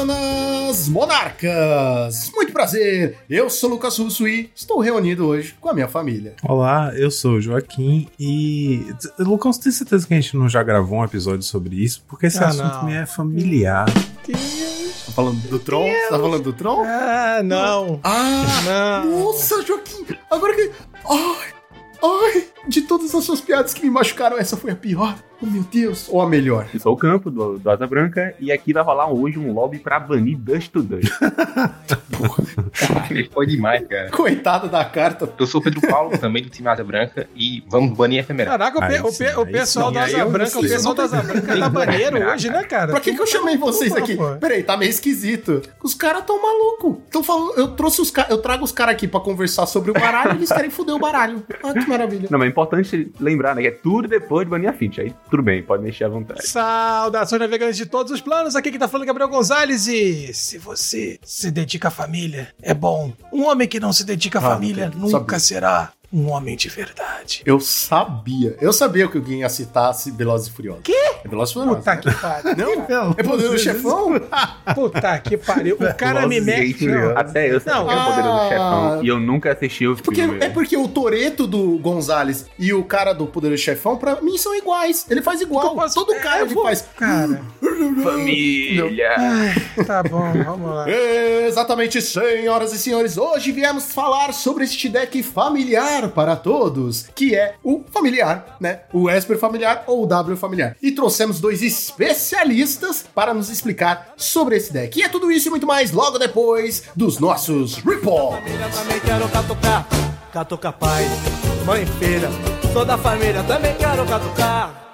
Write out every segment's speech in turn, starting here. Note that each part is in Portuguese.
Semanas Monarcas! Muito prazer, eu sou Lucas Russo e estou reunido hoje com a minha família. Olá, eu sou o Joaquim e. Lucas, tem certeza que a gente não já gravou um episódio sobre isso? Porque esse Ah, assunto não. me é familiar. Tá falando do Tron? Você tá falando do Tron? Ah, não. Ah! Não. Nossa, Joaquim! Agora que. Ai! Ai! De todas as suas piadas que me machucaram, essa foi a pior. Oh, meu Deus! Ou a melhor? Eu sou o Campo, do, do Asa Branca, e aqui vai rolar hoje um lobby pra banir Dust to Dust. Foi demais, cara. Coitada da carta. Eu sou o Pedro Paulo, também do time Asa Branca, e vamos banir a efemerada. Caraca, o, pe- sim, pe- o pessoal sim. da Asa Branca, o pessoal da Asa Branca tá maneiro hoje, né, cara? Pra que, que eu chamei vocês aqui? Peraí, tá meio esquisito. Os caras tão malucos. Tão falando. Eu trouxe os caras. Eu trago os caras aqui pra conversar sobre o baralho e eles querem foder o baralho. Ah, que maravilha. Não, mas importante lembrar, né, que é tudo depois de banir a Fint. Aí tudo bem, pode mexer à vontade. Saudações navegantes de todos os planos, aqui que tá falando é Gabriel Gonzalez e se você se dedica à família, é bom. Um homem que não se dedica à Ah, família nunca Sabia. será um homem de verdade. Eu sabia. Eu sabia que alguém ia citar Velozes e Furiosos. Quê? É Velozes Furiosos. Puta que pariu. Não? É poder do chefão? Puta que pariu. O cara me mete. Não, Até eu sei Não. que é o poder do Ah. chefão, e eu nunca assisti o Porque, filme. é porque o Toreto do Gonzalez e o cara do Poderoso Chefão, pra mim, são iguais. Ele faz igual. Assim? Todo É, cara eu ele vou- faz. Cara, Família! tá bom, vamos lá. Exatamente, senhoras e senhores, hoje viemos falar sobre este deck familiar para todos, que é o familiar, né? O Esper familiar ou o W familiar. E trouxemos dois especialistas para nos explicar sobre esse deck. E é tudo isso e muito mais logo depois dos nossos reports. pai, mãe filha. Toda a família também quero catucar.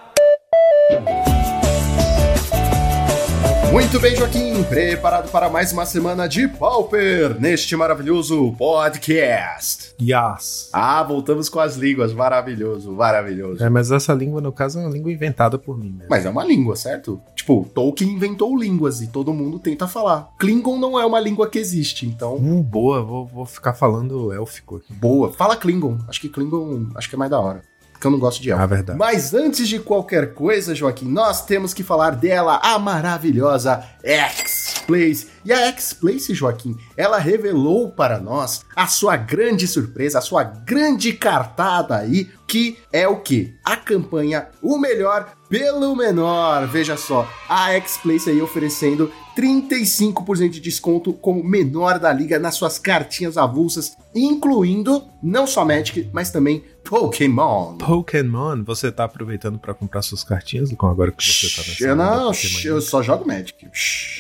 Muito bem, Joaquim, preparado para mais uma semana de Pauper neste maravilhoso podcast. Yas. Ah, voltamos com as línguas, maravilhoso, maravilhoso. É, mas essa língua, no caso, é uma língua inventada por mim mesmo. Mas é uma língua, certo? Tipo, Tolkien inventou línguas e todo mundo tenta falar. Klingon não é uma língua que existe, então. Hum, boa, vou, vou ficar falando élfico aqui. Boa. Fala Klingon. Acho que Klingon acho que é mais da hora. Porque eu não gosto de elfo. Ah, verdade. Mas antes de qualquer coisa, Joaquim, nós temos que falar dela, a maravilhosa X-Place. E a X-Place, Joaquim, ela revelou para nós a sua grande surpresa, a sua grande cartada aí, que é o que? A campanha O Melhor pelo Menor. Veja só, a X-Place aí oferecendo 35% de desconto com o menor da liga nas suas cartinhas avulsas, incluindo não só Magic, mas também Pokémon. Pokémon, você tá aproveitando pra comprar suas cartinhas, Lucão, agora que você tá nessa Eu não, eu só jogo Magic.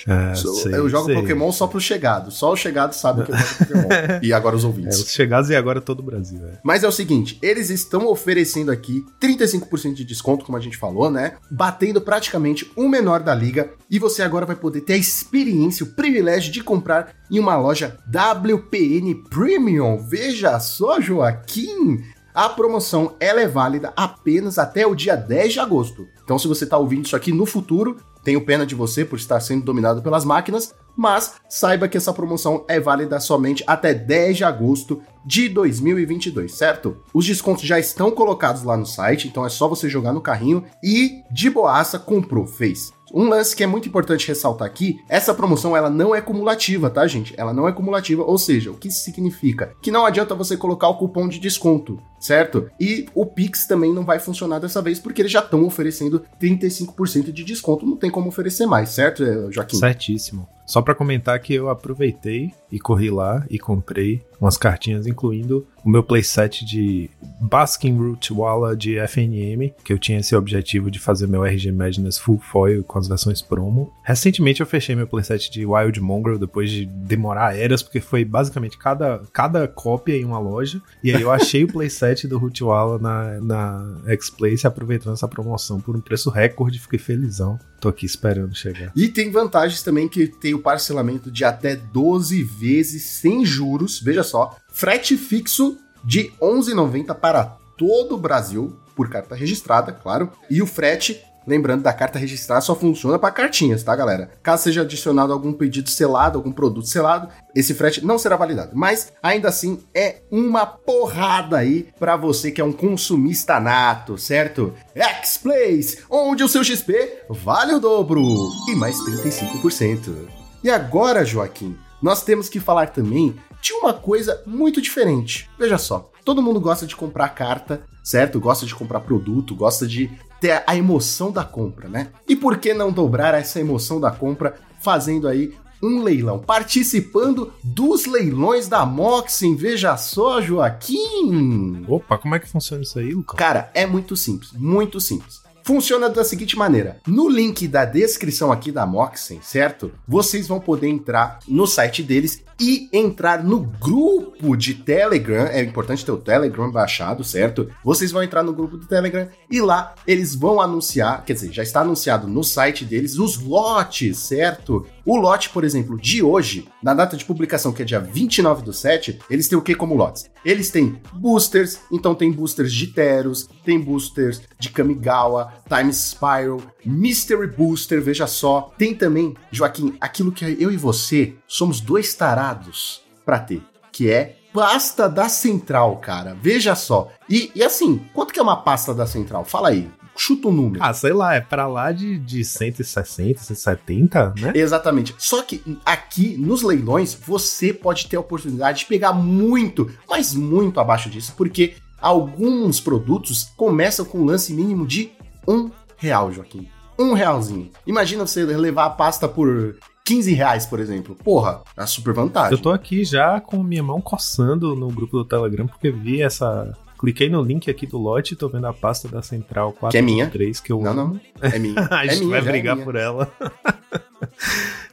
É, Sou- sei, eu jogo sei. Pokémon só pros chegados. Só os chegados sabem que eu jogo Pokémon. e agora os É, ouvintes. os chegados e agora todo o Brasil, é. Mas é o seguinte, eles estão oferecendo aqui 35% de desconto, como a gente falou, né? Batendo praticamente o menor da liga. E você agora vai poder ter a experiência, o privilégio de comprar em uma loja WPN Premium. Veja só, Joaquim! A promoção ela é válida apenas até o dia 10 de agosto. Então, se você está ouvindo isso aqui no futuro, tenho pena de você por estar sendo dominado pelas máquinas, mas saiba que essa promoção é válida somente até 10 de agosto de 2022, certo? Os descontos já estão colocados lá no site, então é só você jogar no carrinho e de boaça comprou, fez. Um lance que é muito importante ressaltar aqui, essa promoção ela não é cumulativa, tá, gente? Ela não é cumulativa, ou seja, o que significa? Que não adianta você colocar o cupom de desconto, certo? E o Pix também não vai funcionar dessa vez porque eles já estão oferecendo 35% de desconto, não tem como oferecer mais, certo, eh, Joaquim? Certíssimo. Só pra comentar que eu aproveitei e corri lá e comprei umas cartinhas, incluindo o meu playset de Basking Root Walla de FNM, que eu tinha esse objetivo de fazer meu RG Madness full foil com as versões promo. Recentemente eu fechei meu playset de Wild Mongrel depois de demorar eras, porque foi basicamente cada, cada cópia em uma loja. E aí eu achei o playset do Root Walla na, na X-Place, aproveitando essa promoção por um preço recorde, fiquei felizão. Tô aqui esperando chegar. E tem vantagens também que tem o parcelamento de até 12 vezes sem juros. Veja só, frete fixo de 11,90 para todo o Brasil por carta registrada, claro. E o frete, lembrando da carta registrada, só funciona para cartinhas, tá, galera? Caso seja adicionado algum pedido selado, algum produto selado, esse frete não será validado. Mas ainda assim é uma porrada aí para você que é um consumista nato, certo? X-Plays, onde o seu XP vale o dobro e mais 35%. E agora, Joaquim, nós temos que falar também de uma coisa muito diferente. Veja só, todo mundo gosta de comprar carta, certo? Gosta de comprar produto, gosta de a emoção da compra, né? E por que não dobrar essa emoção da compra fazendo aí um leilão, participando dos leilões da Moxin. Veja só, Joaquim! Opa, como é que funciona isso aí, Lucas? Cara, é muito simples, muito simples. Funciona da seguinte maneira: no link da descrição aqui da Moxen, certo? Vocês vão poder entrar no site deles e entrar no grupo de Telegram. É importante ter o Telegram baixado, certo? Vocês vão entrar no grupo do Telegram e lá eles vão anunciar, quer dizer, já está anunciado no site deles os lotes, certo? O lote, por exemplo, de hoje, na data de publicação, que é dia 29 do 7, eles têm o que como lotes? Eles têm boosters, então tem boosters de Teros, tem boosters de Kamigawa, Time Spiral, Mystery Booster, veja só. Tem também, Joaquim, aquilo que eu e você somos dois tarados pra ter, que é pasta da Central, cara. Veja só. E, e assim, quanto que é uma pasta da Central? Fala aí. Chuta um número. Ah, sei lá, é pra lá de, de 160, 170, né? Exatamente. Só que aqui nos leilões você pode ter a oportunidade de pegar muito, mas muito abaixo disso, porque alguns produtos começam com um lance mínimo de um real, Joaquim. Um realzinho. Imagina você levar a pasta por 15 reais, por exemplo. Porra, é super vantagem. Eu tô aqui já com minha mão coçando no grupo do Telegram, porque vi essa. Cliquei no link aqui do lote e tô vendo a pasta da Central 4 Que é minha. 3 que eu Não, não. É minha. a é gente minha, vai é brigar minha. por ela.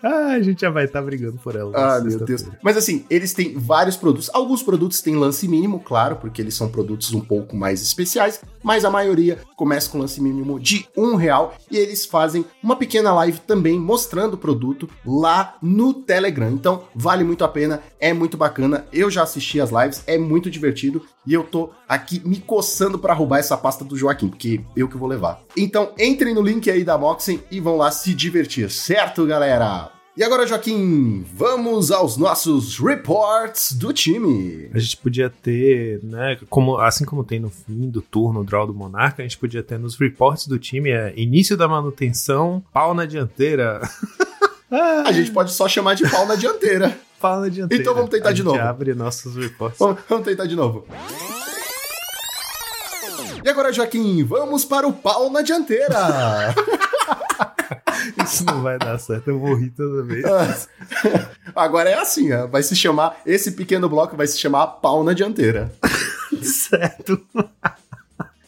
ah, a gente já vai estar brigando por ela. Ah, meu. Deus. Mas assim, eles têm vários produtos. Alguns produtos têm lance mínimo, claro, porque eles são produtos um pouco mais especiais, mas a maioria começa com lance mínimo de um real e eles fazem uma pequena live também mostrando o produto lá no Telegram. Então, vale muito a pena, é muito bacana. Eu já assisti as lives, é muito divertido e eu tô aqui me coçando pra roubar essa pasta do Joaquim, porque eu que vou levar. Então, entrem no link aí da Moxen e vão lá se divertir, certo, galera? E agora, Joaquim, vamos aos nossos reports do time. A gente podia ter, né, como, assim como tem no fim do turno o draw do Monarca, a gente podia ter nos reports do time é início da manutenção, pau na dianteira. A gente pode só chamar de pau na dianteira. Pau na dianteira. Então vamos tentar a de gente novo. abre nossos reports. Vamos, vamos tentar de novo. E agora, Joaquim, vamos para o pau na dianteira. Isso não vai dar certo, eu vou rir toda vez. Agora é assim, ó, vai se chamar, esse pequeno bloco vai se chamar pau na dianteira. certo.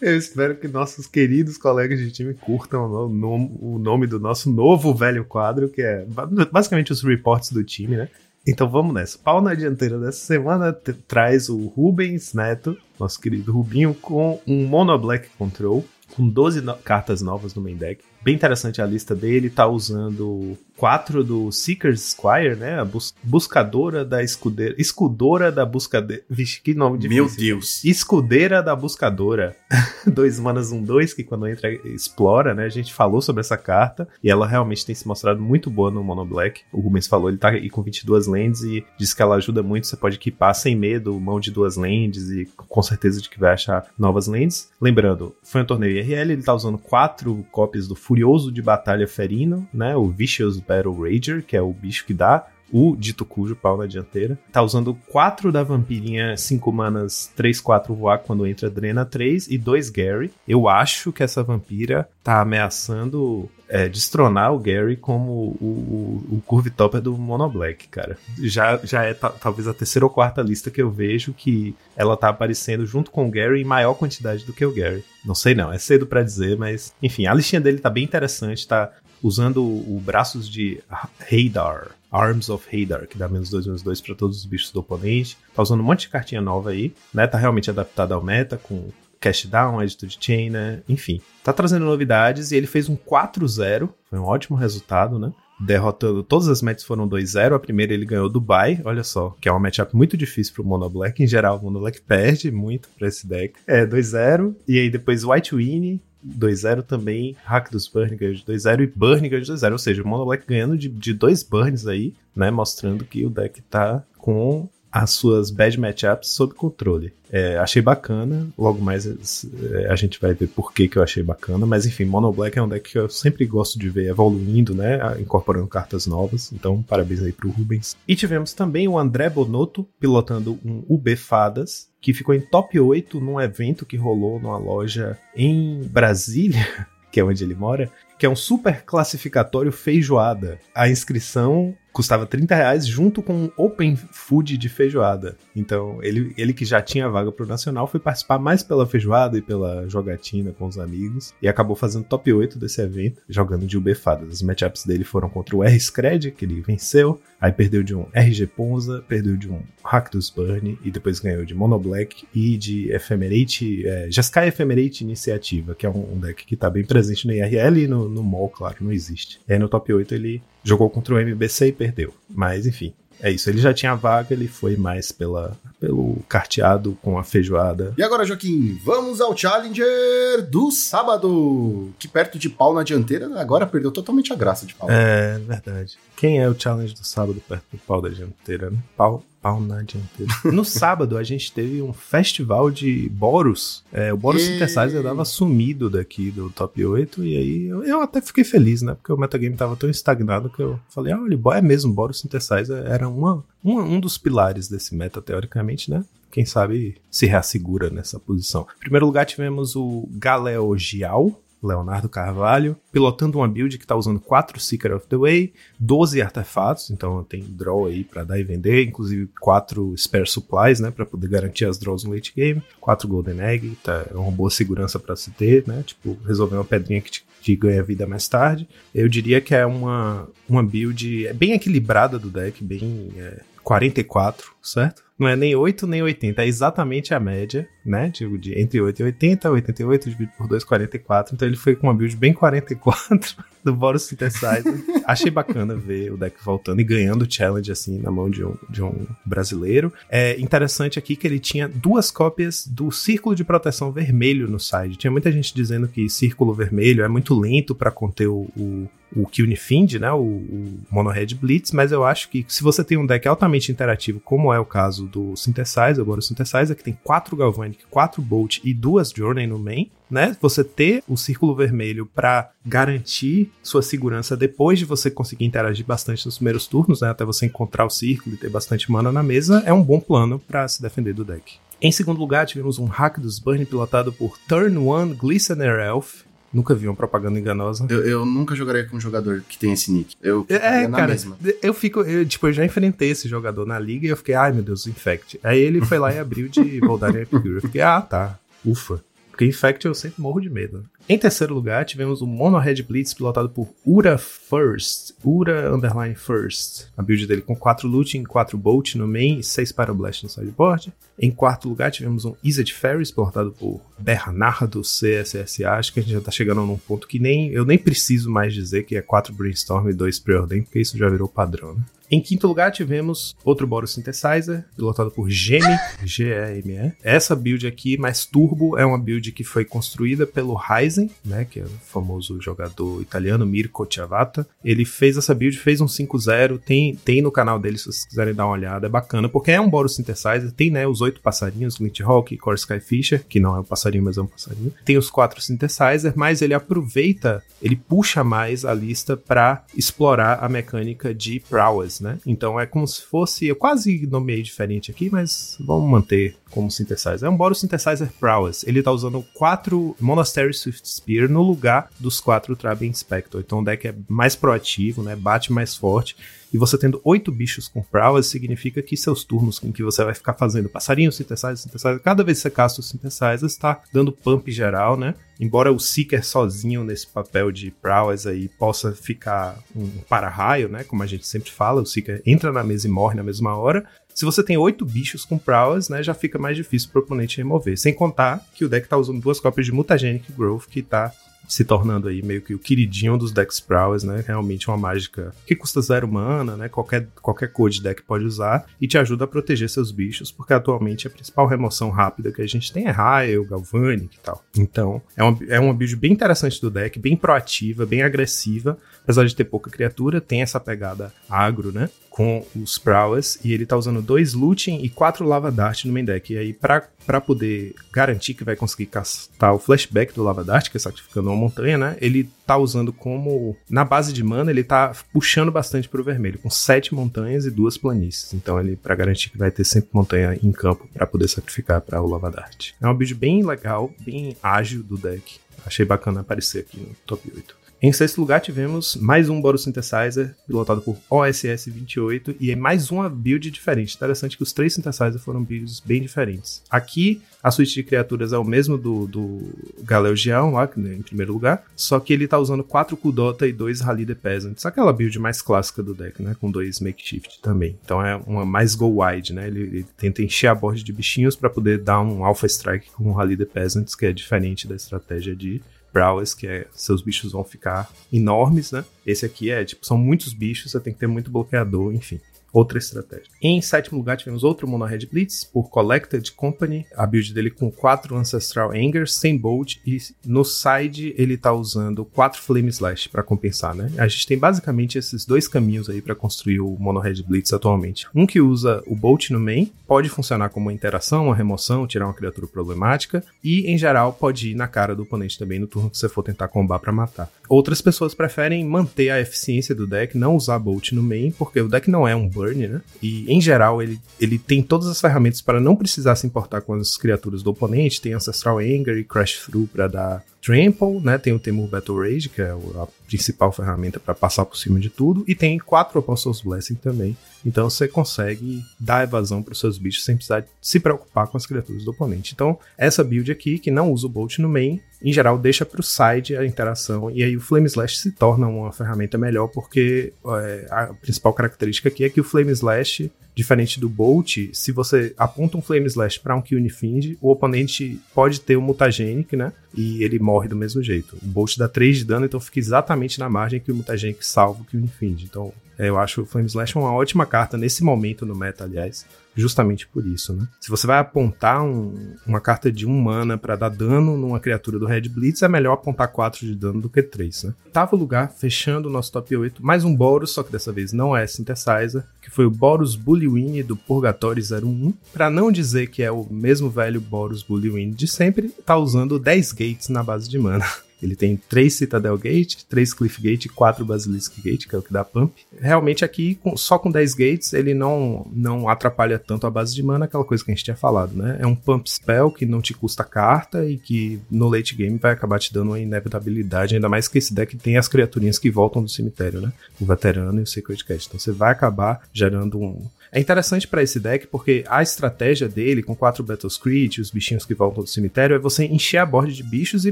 Eu espero que nossos queridos colegas de time curtam o nome, o nome do nosso novo velho quadro, que é ba- basicamente os reports do time, né? Então vamos nessa. Pau na dianteira dessa semana traz o Rubens Neto, nosso querido Rubinho, com um Mono Black Control, com 12 no- cartas novas no main deck. Bem interessante a lista dele, tá usando quatro do Seeker's Squire, né? A bus- buscadora da escudeira. Escudora da buscadeira. Vixe, que nome difícil. Meu Deus. Escudeira da Buscadora. dois manas, um dois, que quando entra explora, né? A gente falou sobre essa carta e ela realmente tem se mostrado muito boa no Mono Black. O Rubens falou, ele tá aí com 22 lands e diz que ela ajuda muito. Você pode equipar sem medo, mão de duas lands e com certeza de que vai achar novas lands. Lembrando, foi um torneio IRL, ele tá usando quatro cópias do Furioso de Batalha Ferino, né? O Vicious Battle Rager, que é o bicho que dá o dito cujo pau na dianteira. Tá usando 4 da vampirinha, 5 manas, 3, 4 voar quando entra drena 3 e 2 Gary. Eu acho que essa vampira tá ameaçando é, destronar o Gary como o, o, o do Mono Black, cara. Já, já é ta- talvez a terceira ou quarta lista que eu vejo que ela tá aparecendo junto com o Gary em maior quantidade do que o Gary. Não sei não, é cedo pra dizer, mas enfim, a listinha dele tá bem interessante, tá usando o, braços de Hadar, Arms of Hadar, que dá menos 2, menos 2 pra todos os bichos do oponente. Tá usando um monte de cartinha nova aí, né? Tá realmente adaptado ao meta, com Cash Down, Attitude Chain, né? Enfim, tá trazendo novidades e ele fez um 4-0, foi um ótimo resultado, né? Derrotando, todas as matches foram 2-0. A primeira ele ganhou Dubai, olha só, que é uma matchup muito difícil pro Mono Black. Em geral, o Mono Black perde muito pra esse deck. É, 2-0. E aí depois White Winnie, 2-0 também, Hack dos Burn ganhou de 2-0 e Burn ganhou de 2-0, ou seja, o Mono Black ganhando de, de dois Burns aí, né, mostrando que o deck tá com as suas bad matchups sob controle. É, achei bacana, logo mais é, a gente vai ver por que, que eu achei bacana, mas enfim, Mono Black é um deck que eu sempre gosto de ver evoluindo, né, incorporando cartas novas, então parabéns aí pro Rubens. E tivemos também o André Bonotto pilotando um UB Fadas, que ficou em top 8 num evento que rolou numa loja em Brasília, que é onde ele mora, que é um super classificatório feijoada. A inscrição custava 30 reais junto com um Open Food de feijoada. Então, ele, ele que já tinha vaga pro Nacional foi participar mais pela feijoada e pela jogatina com os amigos e acabou fazendo top 8 desse evento, jogando de UB-fadas. As matchups dele foram contra o R-Scred, que ele venceu, aí perdeu de um RG Ponza, perdeu de um Rakdos Burn e depois ganhou de Mono Black e de Ephemerate, é, Jeskai Ephemerate Iniciativa, que é um, um, deck que tá bem presente no IRL e no, no MOL, claro, não existe. E aí no top 8 ele jogou contra o MBC e perdeu. Mas enfim, é isso. Ele já tinha vaga, ele foi mais pela, pelo carteado com a feijoada. E agora, Joaquim, vamos ao Challenger do sábado. Que perto de pau na dianteira, agora perdeu totalmente a graça de pau. É, verdade. Quem é o challenge do sábado perto do pau da dianteira, né? Pau, pau na dianteira. no sábado, a gente teve um festival de Boros. É, o Boros e... Synthesizer dava sumido daqui do top 8. E aí eu, eu, até fiquei feliz, né? Porque o metagame tava tão estagnado que eu falei, ah, olha, é mesmo, Boros Synthesizer era uma, uma, um dos pilares desse meta, teoricamente, né? quem sabe se reassegura nessa posição. Em primeiro lugar, tivemos o Galeo Gial, Leonardo Carvalho, pilotando uma build que está usando 4 Seeker of the Way, 12 artefatos, então tem draw aí para dar e vender, inclusive 4 Spare Supplies, né, para poder garantir as draws no late game, 4 Golden Egg, tá, é uma boa segurança para se ter, né, tipo, resolver uma pedrinha que te, que ganha vida mais tarde. Eu diria que é uma, uma build bem equilibrada do deck, bem é, 44, certo? Não é nem 8 nem 80, é exatamente a média, né? Tipo, de entre 8 e 80, 88 dividido por 2, 44. Então ele foi com uma build bem 44 do Boros Synthesizer. Achei bacana ver o deck voltando e ganhando o challenge assim na mão de um, de um brasileiro. É interessante aqui que ele tinha duas cópias do Círculo de Proteção Vermelho no side. Tinha muita gente dizendo que Círculo Vermelho é muito lento para conter o, o o Find, né, o, o Mono Red Blitz, mas eu acho que se você tem um deck altamente interativo, como é o caso do Synthesizer, agora o Synthesizer, que tem quatro Galvanic, quatro Bolt e duas Journey no main, né, você ter o círculo vermelho para garantir sua segurança depois de você conseguir interagir bastante nos primeiros turnos, né, até você encontrar o círculo e ter bastante mana na mesa, é um bom plano para se defender do deck. Em segundo lugar, tivemos um hack dos Burn pilotado por Turn 1 Glistener Elf, Nunca vi uma propaganda enganosa. Eu, eu, nunca jogaria com um jogador que tem esse nick. Eu é, na cara, mesma. eu fico, eu, tipo, eu já enfrentei esse jogador na liga e eu fiquei, ai meu Deus, Infect. Aí ele foi lá e abriu de Voldaren Epicure. Eu fiquei, ah, tá, ufa. Porque Infect eu sempre morro de medo. Em terceiro lugar, tivemos o Mono Red Blitz pilotado por Ura First. Ura Underline First. A build dele com 4 Looting, 4 Bolt no main e 6 Pyroblast no sideboard. Em quarto lugar, tivemos um Izzet Ferris pilotado por Bernardo CSSA. Acho que a gente já tá chegando num ponto que nem eu nem preciso mais dizer que é 4 Brainstorm e 2 Preordain, porque isso já virou padrão, né? Em quinto lugar, tivemos outro Boros Synthesizer, pilotado por Geme, G-E-M-E. Essa build aqui, mais turbo, é uma build que foi construída pelo Ryzen, né, que é o famoso jogador italiano Mirko Ciavata. Ele fez essa build, fez um 5-0, tem, tem no canal dele se vocês quiserem dar uma olhada, é bacana, porque é um Boros Synthesizer, tem né, os oito passarinhos, Glint Hawk, Core Skyfisher, que não é um passarinho, mas é um passarinho. Tem os quatro Synthesizer, mas ele aproveita, ele puxa mais a lista para explorar a mecânica de Prowess, né? Então é como se fosse, eu quase nomeei diferente aqui, mas vamos manter como synthesizer. É um Boros Synthesizer Prowess. Ele tá usando quatro Monastery Swift Spear no lugar dos quatro Trabe Inspector. Então o deck é mais proativo, né? Bate mais forte. E você tendo oito bichos com Prowess significa que seus turnos em que você vai ficar fazendo passarinho, synthesizer, synthesizer, cada vez que você casta o synthesizer, está dando pump geral, né? Embora o Seeker sozinho nesse papel de Prowess aí possa ficar um para-raio, né? Como a gente sempre fala, o Seeker entra na mesa e morre na mesma hora. Se você tem oito bichos com Prowess, né, já fica mais difícil pro oponente remover. Sem contar que o deck tá usando duas cópias de Mutagenic Growth, que tá se tornando aí meio que o queridinho dos decks Prowess, né? Realmente uma mágica que custa zero mana, né? Qualquer, qualquer code deck pode usar e te ajuda a proteger seus bichos, porque atualmente a principal remoção rápida que a gente tem é Raio, Galvanic e tal. Então, é uma, é uma build bem interessante do deck, bem proativa, bem agressiva, apesar de ter pouca criatura, tem essa pegada agro, né? Com os Prowess e ele tá usando dois Looting e quatro Lava Dart no main deck. E aí, pra, pra poder garantir que vai conseguir castar o flashback do Lava Dart, que é sacrificando uma montanha, né? Ele tá usando como. Na base de mana, ele tá puxando bastante pro vermelho, com sete montanhas e duas planícies. Então, ele, pra garantir que vai ter sempre montanha em campo para poder sacrificar para o Lava Dart. É uma build bem legal, bem ágil do deck. Achei bacana aparecer aqui no top 8. Em sexto lugar, tivemos mais um Boros Synthesizer, pilotado por OSS28, e é mais uma build diferente. Interessante que os três Synthesizers foram builds bem diferentes. Aqui, a suíte de criaturas é o mesmo do, do Galeu Geão, lá, né, em primeiro lugar, só que ele tá usando quatro Kudota e dois Rally the Peasants, aquela build mais clássica do deck, né, com dois Makeshift também. Então é uma mais go wide, né, ele, ele tenta encher a board de bichinhos para poder dar um Alpha Strike com o Rally the Peasants, que é diferente da estratégia de Prowess, que é seus bichos vão ficar enormes, né? Esse aqui é, tipo, são muitos bichos, você tem que ter muito bloqueador, enfim outra estratégia. Em sétimo lugar, tivemos outro Mono Red Blitz por Collected Company, a build dele com 4 Ancestral Anger, sem Bolt, e no side ele tá usando 4 Flame Slash para compensar, né? A gente tem basicamente esses dois caminhos aí para construir o Mono Red Blitz atualmente. Um que usa o Bolt no main, pode funcionar como uma interação, uma remoção, tirar uma criatura problemática, e em geral pode ir na cara do oponente também no turno que você for tentar combar para matar. Outras pessoas preferem manter a eficiência do deck, não usar Bolt no main, porque o deck não é um Né? E em geral ele, ele tem todas as ferramentas para não precisar se importar com as criaturas do oponente, tem Ancestral Anger e Crash Through para dar Trample, né? Tem o Temur Battle Rage, que é a principal ferramenta para passar por cima de tudo, e tem quatro Apostles Blessing também. Então você consegue dar evasão para os seus bichos sem precisar se preocupar com as criaturas do oponente. Então, essa build aqui, que não usa o Bolt no main, em geral deixa para o side a interação, e aí o Flame Slash se torna uma ferramenta melhor, porque é, a principal característica aqui é que o Flame Slash Diferente do Bolt, se você aponta um Flame Slash para um Fiend, o oponente pode ter um Mutagenic, né? E ele morre do mesmo jeito. O Bolt dá 3 de dano, então fica exatamente na margem que o Mutagenic salva o Fiend. Então, é, eu acho o Flame Slash uma ótima carta nesse momento no meta, aliás justamente por isso, né? Se você vai apontar um, uma carta de um mana para dar dano numa criatura do Red Blitz, é melhor apontar 4 de dano do que 3, né? Oitavo lugar, fechando o nosso top 8, mais um Boros, só que dessa vez não é Synthesizer, que foi o Boros Bullywin do Purgatory 01. Para não dizer que é o mesmo velho Boros Bullywin de sempre, tá usando 10 gates na base de mana. Ele tem três Citadel Gate, três Cliff Gate e quatro Basilisk Gate, que é o que dá pump. Realmente aqui, com, só com 10 gates, ele não, não atrapalha tanto a base de mana, aquela coisa que a gente tinha falado, né? É um pump spell que não te custa carta e que no late game vai acabar te dando uma inevitabilidade, ainda mais que esse deck tem as criaturinhas que voltam do cemitério, né? O Veterano e o Sacred Cat. Então você vai acabar gerando um, é interessante para esse deck porque a estratégia dele, com quatro Battle Screech, os bichinhos que voltam do cemitério, é você encher a borda de bichos e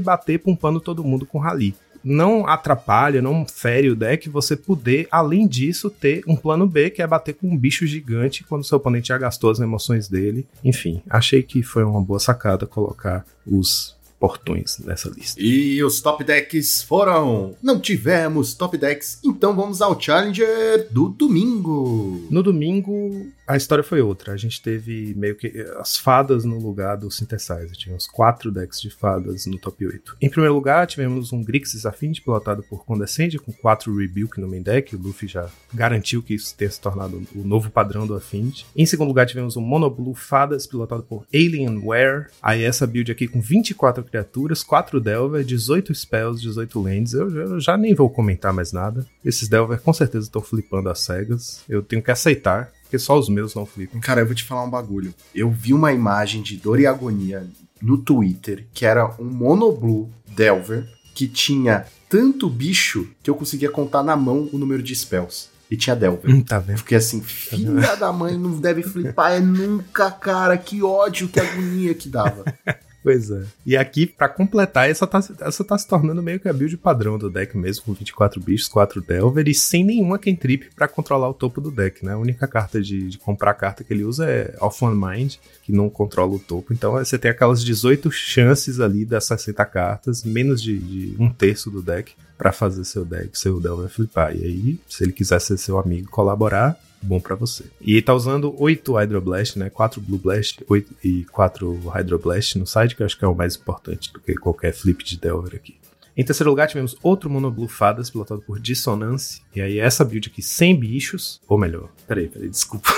bater pumpando todo mundo com rally. Não atrapalha, não fere o deck você poder, além disso, ter um plano B, que é bater com um bicho gigante quando seu oponente já gastou as emoções dele. Enfim, achei que foi uma boa sacada colocar os portões nessa lista. E os top decks foram. Não tivemos top decks, então vamos ao Challenger do domingo. No domingo, a história foi outra. A gente teve meio que as fadas no lugar do Synthesizer. Tivemos quatro decks de fadas no top 8. Em primeiro lugar, tivemos um Grixis Affinity pilotado por Condescend, com quatro Rebuke no main deck. O Luffy já garantiu que isso tenha se tornado o novo padrão do Affinity. Em segundo lugar, tivemos um Mono Blue Fadas pilotado por Alienware. Aí essa build aqui com 24 criaturas, 4 Delver, 18 spells, 18 lands. Eu, eu, já nem vou comentar mais nada. Esses Delver com certeza estão flipando as cegas. Eu tenho que aceitar, porque só os meus não flipam. Cara, eu vou te falar um bagulho. Eu vi uma imagem de dor e agonia no Twitter que era um Monoblue Delver que tinha tanto bicho que eu conseguia contar na mão o número de spells. E tinha Delver. Hum, tá vendo? Fiquei assim, filha da mãe, não deve flipar, é nunca, cara, que ódio, que agonia que dava. Pois é. E aqui, para completar, essa tá, essa tá se tornando meio que a build padrão do deck mesmo, com 24 bichos, 4 Delver e sem nenhuma cantrip para controlar o topo do deck, né? A única carta de, de, comprar carta que ele usa é Off One Mind, que não controla o topo. Então você tem aquelas 18 chances ali das 60 cartas, menos de, de um terço do deck, para fazer seu deck, seu Delver flipar. E aí, se ele quiser ser seu amigo colaborar, bom para você. E tá usando 8 Hydroblast, né? 4 Blue Blast 8 e 4 Hydroblast no side, que eu acho que é o mais importante do que qualquer flip de Delver aqui. Em terceiro lugar, tivemos outro Mono Blue Fadas, pilotado por Dissonance. E aí, essa build aqui sem bichos. Ou melhor, peraí, peraí, desculpa.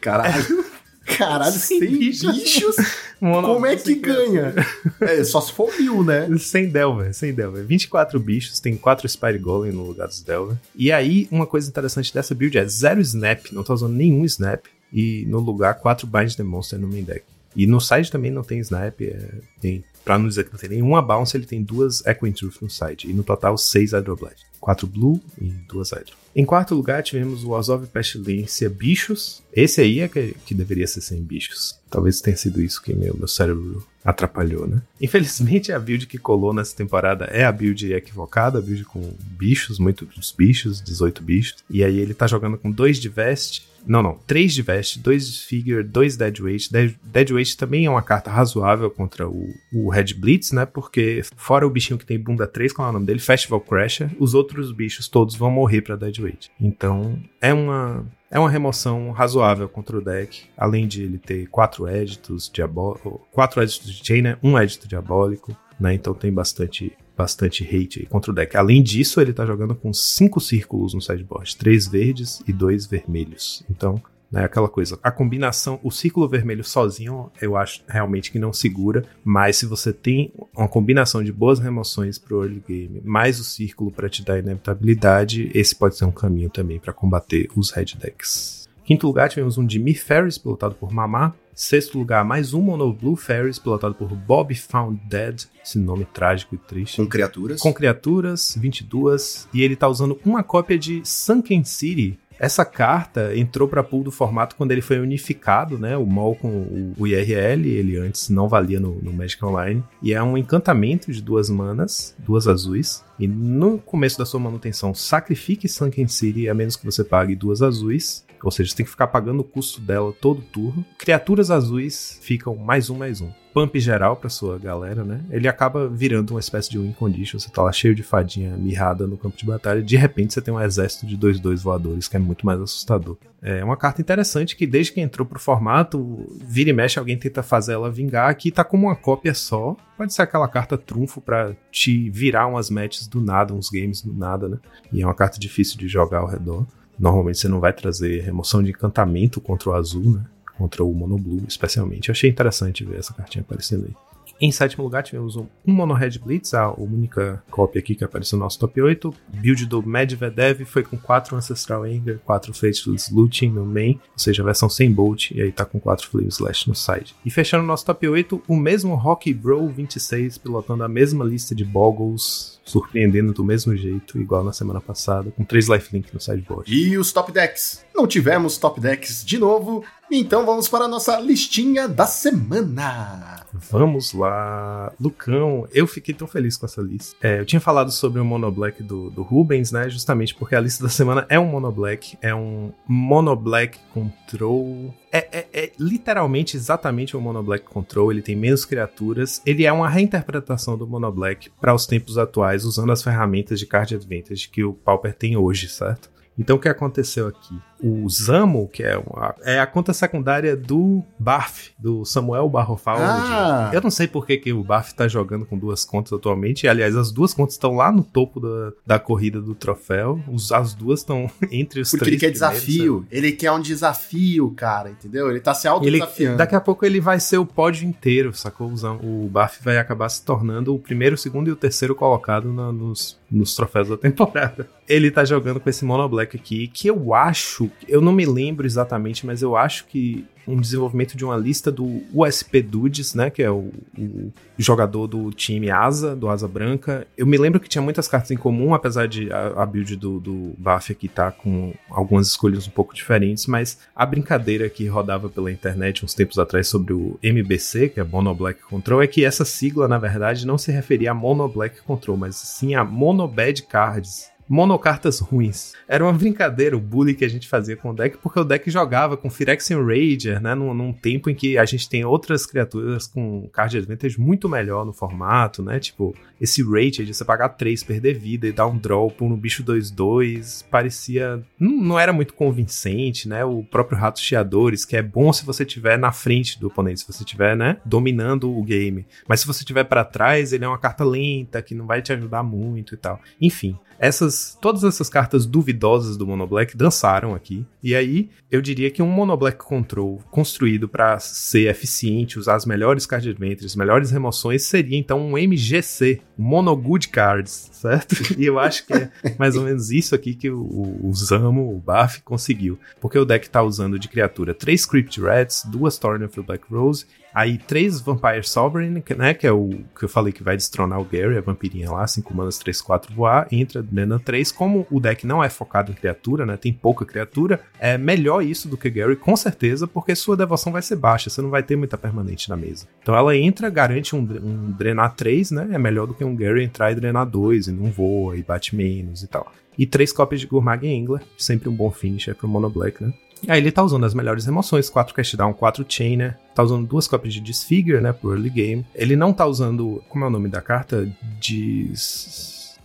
Caralho. Caralho, sem, Sem bichos. bichos. Mono Como é que ganha? É, só se for mil, né? Sem Delver, sem Delver. 24 bichos, tem 4 Spire Golem no lugar dos Delver. E aí, uma coisa interessante dessa build é zero Snap, não tá usando nenhum Snap. E no lugar, 4 Bind the Monster no main deck. E no side também não tem Snap, é, tem, pra não dizer que não tem nenhuma bounce, ele tem duas Echoing Truth no side. E no total, 6 Hydroblast. 4 Blue e 2 Hydro. Em quarto lugar, tivemos o Azov Pestilência Bichos. Esse aí é que, que deveria ser sem bichos. Talvez tenha sido isso que meu, meu cérebro atrapalhou, né? Infelizmente, a build que colou nessa temporada é a build equivocada, a build com bichos, muitos bichos, 18 bichos. E aí ele tá jogando com dois de vest. Não, não. Três de vest, dois de figure, dois dead weight. Dead, dead weight também é uma carta razoável contra o, o Red Blitz, né? Porque fora o bichinho que tem bunda 3, qual é o nome dele? Festival Crasher, os outros bichos todos vão morrer pra dead weight. Então, é uma é uma remoção razoável contra o deck, além de ele ter quatro éditos diabólicos, quatro éditos de Chainer, um édito diabólico, né? Então tem bastante bastante hate aí contra o deck. Além disso, ele tá jogando com cinco círculos no sideboard, três verdes e dois vermelhos. Então, né, aquela coisa, a combinação, o círculo vermelho sozinho, eu acho realmente que não segura, mas se você tem uma combinação de boas remoções pro early game, mais o círculo para te dar inevitabilidade, esse pode ser um caminho também para combater os red decks. Quinto lugar, tivemos um Jimmy Ferris, pilotado por Mamá. Sexto lugar, mais um Mono Blue Ferris, pilotado por Bob Found Dead, esse nome trágico e triste. Com criaturas. Com criaturas, 22, e ele tá usando uma cópia de Sunken City. Essa carta entrou para pool do formato quando ele foi unificado, né? O MOL com o, o IRL, ele antes não valia no, no Magic Online. E é um encantamento de duas manas, duas azuis. E no começo da sua manutenção, sacrifique Sunken City, a menos que você pague duas azuis. Ou seja, você tem que ficar pagando o custo dela todo turno. Criaturas azuis ficam mais um, mais um. Pump geral pra sua galera, né? Ele acaba virando uma espécie de win condition. Você tá lá cheio de fadinha mirrada no campo de batalha. De repente você tem um exército de 2-2 voadores, que é muito mais assustador. É uma carta interessante que desde que entrou pro formato, vira e mexe, alguém tenta fazer ela vingar. Aqui tá como uma cópia só. Pode ser aquela carta trunfo pra te virar umas matches do nada, uns games do nada, né? E é uma carta difícil de jogar ao redor. Normalmente você não vai trazer remoção de encantamento contra o azul, né? Contra o Mono Blue, especialmente. Eu achei interessante ver essa cartinha aparecendo aí. Em sétimo lugar, tivemos um, um Mono Red Blitz, a única cópia aqui que apareceu no nosso top 8. Build do Medvedev foi com 4 Ancestral Anger, 4 Faceless Looting no main, ou seja, a versão sem Bolt, e aí tá com 4 Flame Slash no side. E fechando o nosso top 8, o mesmo Rocky Bro 26, pilotando a mesma lista de Boggles, surpreendendo do mesmo jeito, igual na semana passada, com 3 Lifelink no sideboard. E os top decks? Não tivemos top decks de novo, então vamos para a nossa listinha da semana. Vamos lá. Lucão, eu fiquei tão feliz com essa lista. É, eu tinha falado sobre o Mono Black do, do Rubens, né? Justamente porque a lista da semana é um Mono Black. É um Mono Black Control. É, é, é literalmente exatamente o Mono Black Control. Ele tem menos criaturas. Ele é uma reinterpretação do Mono Black para os tempos atuais, usando as ferramentas de Card Advantage que o Pauper tem hoje, certo? Então o que aconteceu aqui? O Zamo, que é, uma, é a conta secundária do Barf, do Samuel Barrofaldi. Ah. Eu não sei por que, que o Barf tá jogando com duas contas atualmente. Aliás, as duas contas estão lá no topo da, da corrida do troféu. Os, as duas estão entre os Porque ele três quer primeiros, desafio. Ele quer um desafio, cara, entendeu? Ele tá se ele, autodesafiando. daqui a pouco ele vai ser o pódio inteiro, sacou? O Barf vai acabar se tornando o primeiro, o segundo e o terceiro colocado na- nos, nos troféus da temporada. Ele tá jogando com esse Mono Black aqui, que eu acho, eu não me lembro exatamente, mas eu acho que um desenvolvimento de uma lista do USP Dudes, né, que é o, o jogador do time Asa, do Asa Branca. Eu me lembro que tinha muitas cartas em comum, apesar de a, a build do, do Buff aqui tá com algumas escolhas um pouco diferentes, mas a brincadeira que rodava pela internet uns tempos atrás sobre o MBC, que é Mono Black Control, é que essa sigla, na verdade, não se referia a Mono Black Control, mas sim a Mono Bad Cards. Monocartas ruins. Era uma brincadeira, o bullying que a gente fazia com o deck, porque o deck jogava com Phyrexian Rager, né? Num, num, tempo em que a gente tem outras criaturas com card advantage muito melhor no formato, né? Tipo, esse rate de você pagar 3, perder vida e dar um draw por um bicho 2-2 parecia. Não, não, era muito convincente, né? O próprio Ratos Chiadores, que é bom se você tiver na frente do oponente, se você tiver, né? Dominando o game. Mas se você tiver para trás, ele é uma carta lenta que não vai te ajudar muito e tal. Enfim, essas todas essas cartas duvidosas do Mono Black dançaram aqui. E aí, eu diria que um Mono Black Control construído para ser eficiente, usar as melhores card advantages, melhores remoções, seria então um MGC, Mono Good Cards, certo? E eu acho que é mais ou menos isso aqui que o, o Zamo, o Buff, conseguiu. Porque o deck tá usando de criatura 3 Crypt Rats, duas Thorn of the Black Rose Aí três Vampire Sovereign, né? Que é o que eu falei que vai destronar o Gary, a vampirinha lá, 5 manas, 3, 4 voar, entra Nena 3. Como o deck não é focado em criatura, né? Tem pouca criatura, é melhor isso do que Gary, com certeza, porque sua devoção vai ser baixa, você não vai ter muita permanente na mesa. Então ela entra, garante um, um drenar 3, né? É melhor do que um Gary entrar e drenar 2 e não voa e bate menos e tal. E três cópias de Gourmag Engler, sempre um bom finisher pro Mono Black, né? Aí ele tá usando as melhores emoções, 4 cast down, 4 chain, né? Tá usando duas cópias de Disfigure, né, pro early game. Ele não tá usando, como é o nome da carta? Desmacular.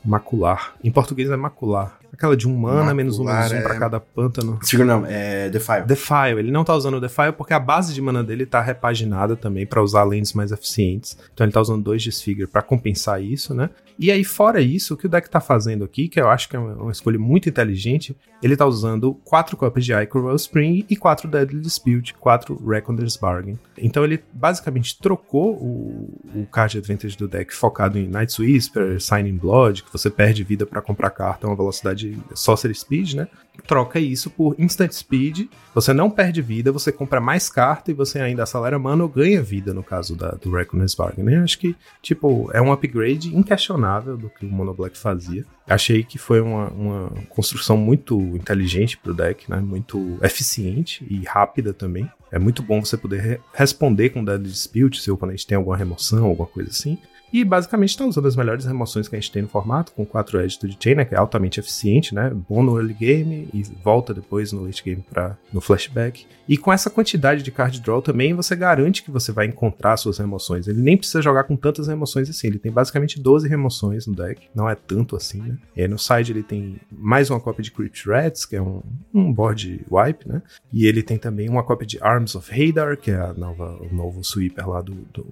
Em português é macular. Aquela de um mana, menos um, menos um é... pra cada pântano. Segura não, é Defile. Defile. Ele não tá usando o Defile porque a base de mana dele tá repaginada também para usar lentes mais eficientes. Então ele tá usando dois Disfigure para compensar isso, né? E aí, fora isso, o que o deck tá fazendo aqui, que eu acho que é uma escolha muito inteligente, ele tá usando quatro cópias de Ichor Spring e quatro Deadly Dispute, quatro Reckonder's Bargain. Então ele basicamente trocou o, o card advantage do deck focado em Night's Whisper, Signing Blood, que você perde vida para comprar carta, uma velocidade Sorcery Speed, né? troca isso por Instant Speed. Você não perde vida, você compra mais carta e você ainda acelera mana ou ganha vida, no caso da, do Reckoner's Bargain. Eu acho que, tipo, é um upgrade inquestionável do que o Mono Black fazia. Achei que foi uma, uma construção muito inteligente pro deck, né? Muito eficiente e rápida também. É muito bom você poder re responder com Deadly Dispute se o oponente tem alguma remoção, alguma coisa assim. E basicamente está usando as melhores remoções que a gente tem no formato, com 4 Edge de Chain, né, que é altamente eficiente, né? Bom no early game e volta depois no late game para no flashback. E com essa quantidade de card draw também, você garante que você vai encontrar suas remoções. Ele nem precisa jogar com tantas remoções assim. Ele tem basicamente 12 remoções no deck. Não é tanto assim, né? No side ele tem mais uma cópia de Crypt Rats, que é um, um board wipe, né? E ele tem também uma cópia de Arms of Hadar, que é a nova, o novo sweeper lá do, do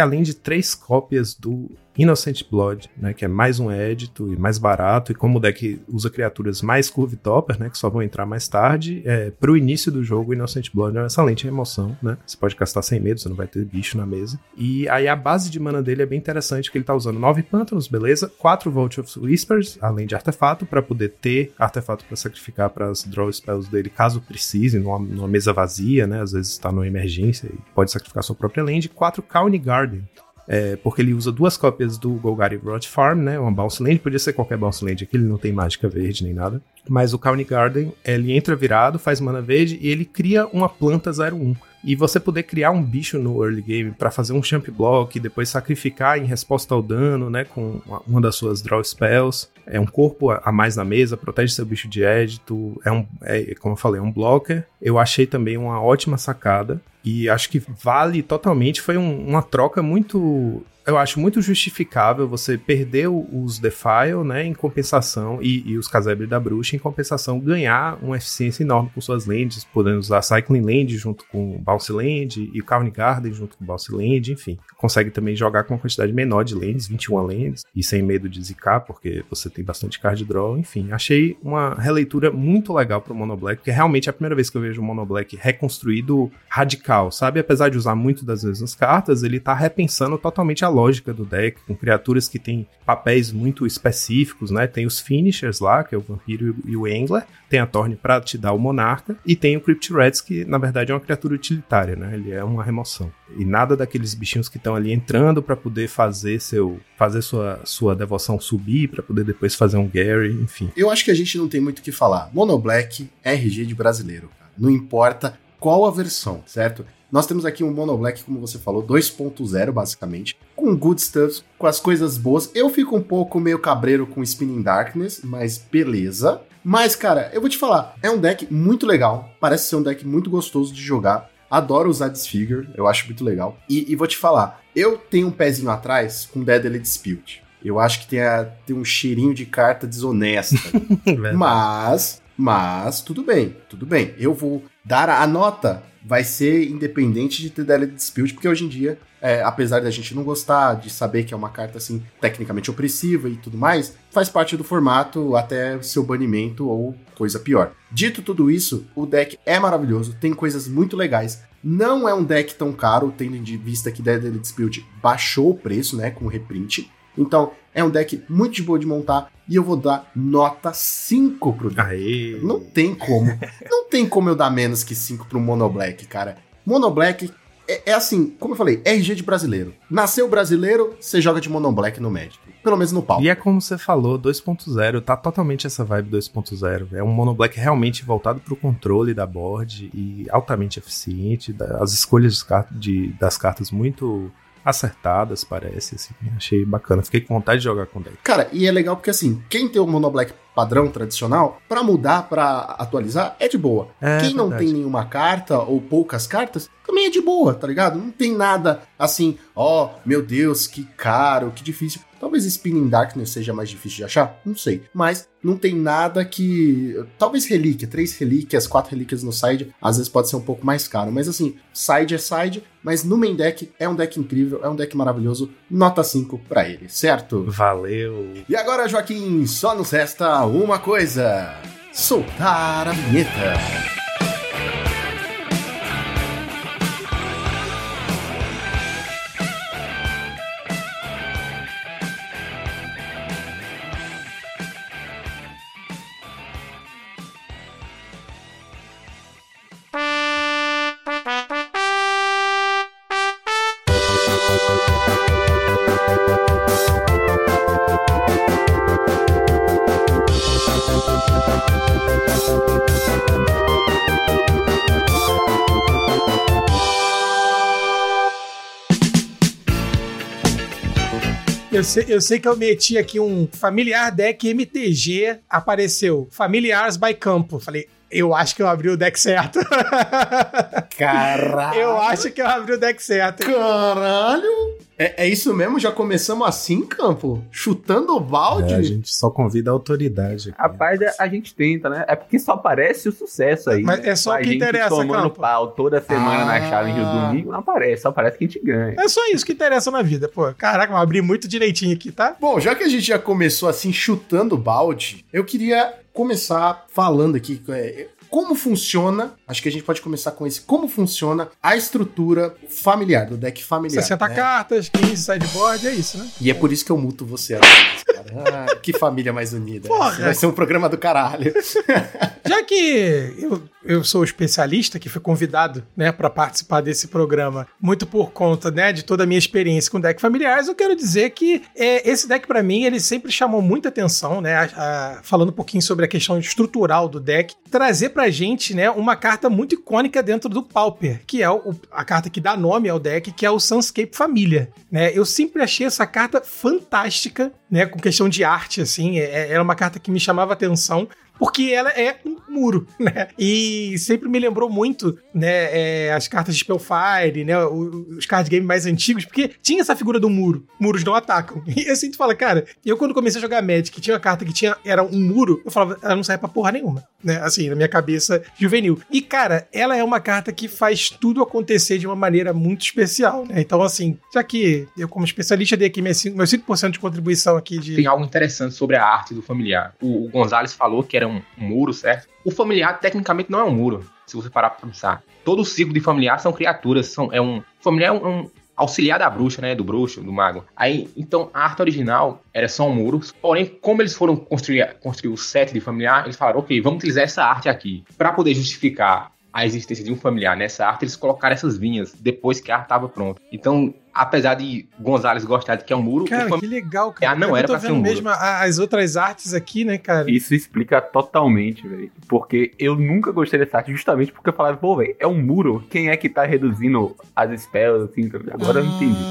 além de três cópias do Innocent Blood, né, que é mais um édito e mais barato, e como o deck usa criaturas mais curve topper, né, que só vão entrar mais tarde, é, pro início do jogo, Innocent Blood é uma excelente remoção, né, você pode castar sem medo, você não vai ter bicho na mesa, e aí a base de mana dele é bem interessante, que ele tá usando 9 pântanos, beleza, 4 Vault of Whispers, além de artefato, para poder ter artefato para sacrificar para as draw spells dele, caso precise, numa, numa mesa vazia, né, às vezes está numa emergência e pode sacrificar sua própria land, 4 County Garden, é, porque ele usa duas cópias do Golgari Rot Farm, né? Uma Bounce Land, podia ser qualquer Bounce Land aqui, ele não tem mágica verde nem nada. Mas o County Garden, ele entra virado, faz mana verde e ele cria uma planta 01 e você poder criar um bicho no early game para fazer um champ block e depois sacrificar em resposta ao dano, né, com uma das suas draw spells. É um corpo a mais na mesa, protege seu bicho de édito, é um, é, como eu falei, é um blocker. Eu achei também uma ótima sacada e acho que vale totalmente, foi um, uma troca muito eu acho muito justificável você perder os Defile, né, em compensação, e, e os Casebre da Bruxa, em compensação, ganhar uma eficiência enorme com suas lands, podendo usar Cycling Land junto com Bounce Land, e Carne Garden junto com Bounce Land, enfim. Consegue também jogar com uma quantidade menor de lands, 21 lands, e sem medo de zicar, porque você tem bastante card draw, enfim. Achei uma releitura muito legal pro Mono Black, porque realmente é a primeira vez que eu vejo o Mono Black reconstruído radical, sabe? Apesar de usar muito das mesmas cartas, ele tá repensando totalmente a lógica do deck, com criaturas que têm papéis muito específicos, né? Tem os finishers lá, que é o Vampiro e o Angler, tem a Torne para te dar o Monarca, e tem o Crypt Rats, que na verdade é uma criatura utilitária, né? Ele é uma remoção. E nada daqueles bichinhos que estão ali entrando para poder fazer seu fazer sua, sua devoção subir, para poder depois fazer um Gary, enfim. Eu acho que a gente não tem muito o que falar. Mono Black, RG de brasileiro, cara. Não importa qual a versão, certo? Nós temos aqui um Mono Black, como você falou, 2.0 basicamente, com good stuff, com as coisas boas. Eu fico um pouco meio cabreiro com Spinning Darkness, mas beleza. Mas, cara, eu vou te falar, é um deck muito legal, parece ser um deck muito gostoso de jogar. Adoro usar Disfigure, eu acho muito legal. E, e vou te falar, eu tenho um pezinho atrás com Deadly Dispute. Eu acho que tem, a, tem um cheirinho de carta desonesta. mas, mas, tudo bem, tudo bem. Eu vou dar a, a nota, vai ser independente de ter Deadly Dispute, porque hoje em dia, é, apesar da gente não gostar, de saber que é uma carta assim, tecnicamente opressiva e tudo mais, faz parte do formato até seu banimento ou coisa pior. Dito tudo isso, o deck é maravilhoso, tem coisas muito legais. Não é um deck tão caro, tendo em vista que Deadly Dispute baixou o preço, né, com o reprint. Então, é um deck muito de boa de montar e eu vou dar nota 5 pro deck. Aê. Não tem como. não tem como eu dar menos que 5 pro Mono Black, cara. Mono Black é, é, assim, como eu falei, RG de brasileiro. Nasceu brasileiro, você joga de Mono Black no Magic. Pelo menos no palco. E é como você falou, 2.0, tá totalmente essa vibe 2.0. É um Mono Black realmente voltado pro controle da board e altamente eficiente. As escolhas de, das cartas muito acertadas, parece, assim. Achei bacana. Fiquei com vontade de jogar com o deck. Cara, e é legal porque assim, quem tem o Mono Black padrão tradicional, para mudar, para atualizar, é de boa. É, quem não verdade. tem nenhuma carta ou poucas cartas, também é de boa, tá ligado? Não tem nada assim, ó, meu Deus, que caro, que difícil. Talvez Spinning Darkness seja mais difícil de achar, não sei. Mas não tem nada que. Talvez relíquia, três relíquias, quatro relíquias no side, às vezes pode ser um pouco mais caro. Mas assim, side é side, mas no main deck é um deck incrível, é um deck maravilhoso. Nota 5 pra ele, certo? Valeu. E agora, Joaquim, só nos resta uma coisa: soltar a vinheta. Sei, eu sei que eu meti aqui um familiar deck MTG, apareceu Familiars by Campo. Falei, eu acho que eu abri o deck certo. Caralho! eu acho que eu abri o deck certo. Caralho! É, é isso mesmo? Já começamos assim, campo? Chutando o balde? É, a gente só convida a autoridade. aqui. Rapaz, a, a gente tenta, né? É porque só aparece o sucesso aí. Mas né? é só o a que gente interessa, tomando Campo. pau toda semana Ah. na challenge do domingo, não aparece, só aparece que a gente ganha. É só isso que interessa na vida, pô. Caraca, eu abri muito direitinho aqui, tá? Bom, já que a gente já começou assim chutando o balde, eu queria começar falando aqui é, como funciona. Acho que a gente pode começar com esse. Como funciona a estrutura familiar, do deck familiar. 60 né? cartas, 15 sideboard, é isso, né? E é por isso que eu muto você às vezes, cara. Ah, que família mais unida. Porra. Vai ser um programa do caralho. Já que eu, eu sou especialista, que fui convidado, né, para participar desse programa, muito por conta, né, de toda a minha experiência com deck familiares, eu quero dizer que é, esse deck para mim, ele sempre chamou muita atenção, né, a- a- falando um pouquinho sobre a questão estrutural do deck, trazer pra gente, né, uma carta muito icônica dentro do Pauper, que é o- a carta que dá nome ao deck, que é o Sunscape Família, né? Eu sempre achei essa carta fantástica, né, com questão de arte, assim, é, era uma carta que me chamava atenção, porque ela é um muro, né? E sempre me lembrou muito, né, é, as cartas de Spellfire, né, os card game mais antigos, porque tinha essa figura do muro. Muros não atacam. E assim tu fala, cara, eu quando comecei a jogar Magic, tinha uma carta que tinha era um muro, eu falava, ela não serve pra porra nenhuma, né? Assim, na minha cabeça juvenil. E cara, ela é uma carta que faz tudo acontecer de uma maneira muito especial, né? Então assim, já que eu como especialista dei aqui meus 5%, meus 5% de contribuição aqui de Tem algo interessante sobre a arte do familiar. O, o Gonzalez falou que era um, muro, certo? O familiar tecnicamente não é um muro, se você parar pra pensar. Todo o ciclo de familiar são criaturas, são, é um. Familiar é um, um auxiliar da bruxa, né? Do bruxo, do mago. Aí, então, a arte original era só um muro. Porém, como eles foram construir, construir o set de familiar, eles falaram, ok, vamos utilizar essa arte aqui para poder justificar a existência de um familiar nessa arte, eles colocaram essas vinhas depois que a arte estava pronta. Então, apesar de Gonzalez gostar de que é um muro, Cara, o que legal, cara. Ah, não Eu era tô pra ser vendo um muro. mesmo a- as outras artes aqui, né, cara? Isso explica totalmente, velho. Porque eu nunca gostei dessa arte, justamente porque eu falava, pô, velho, é um muro. Quem é que tá reduzindo as spells, assim? tá? Agora eu entendi.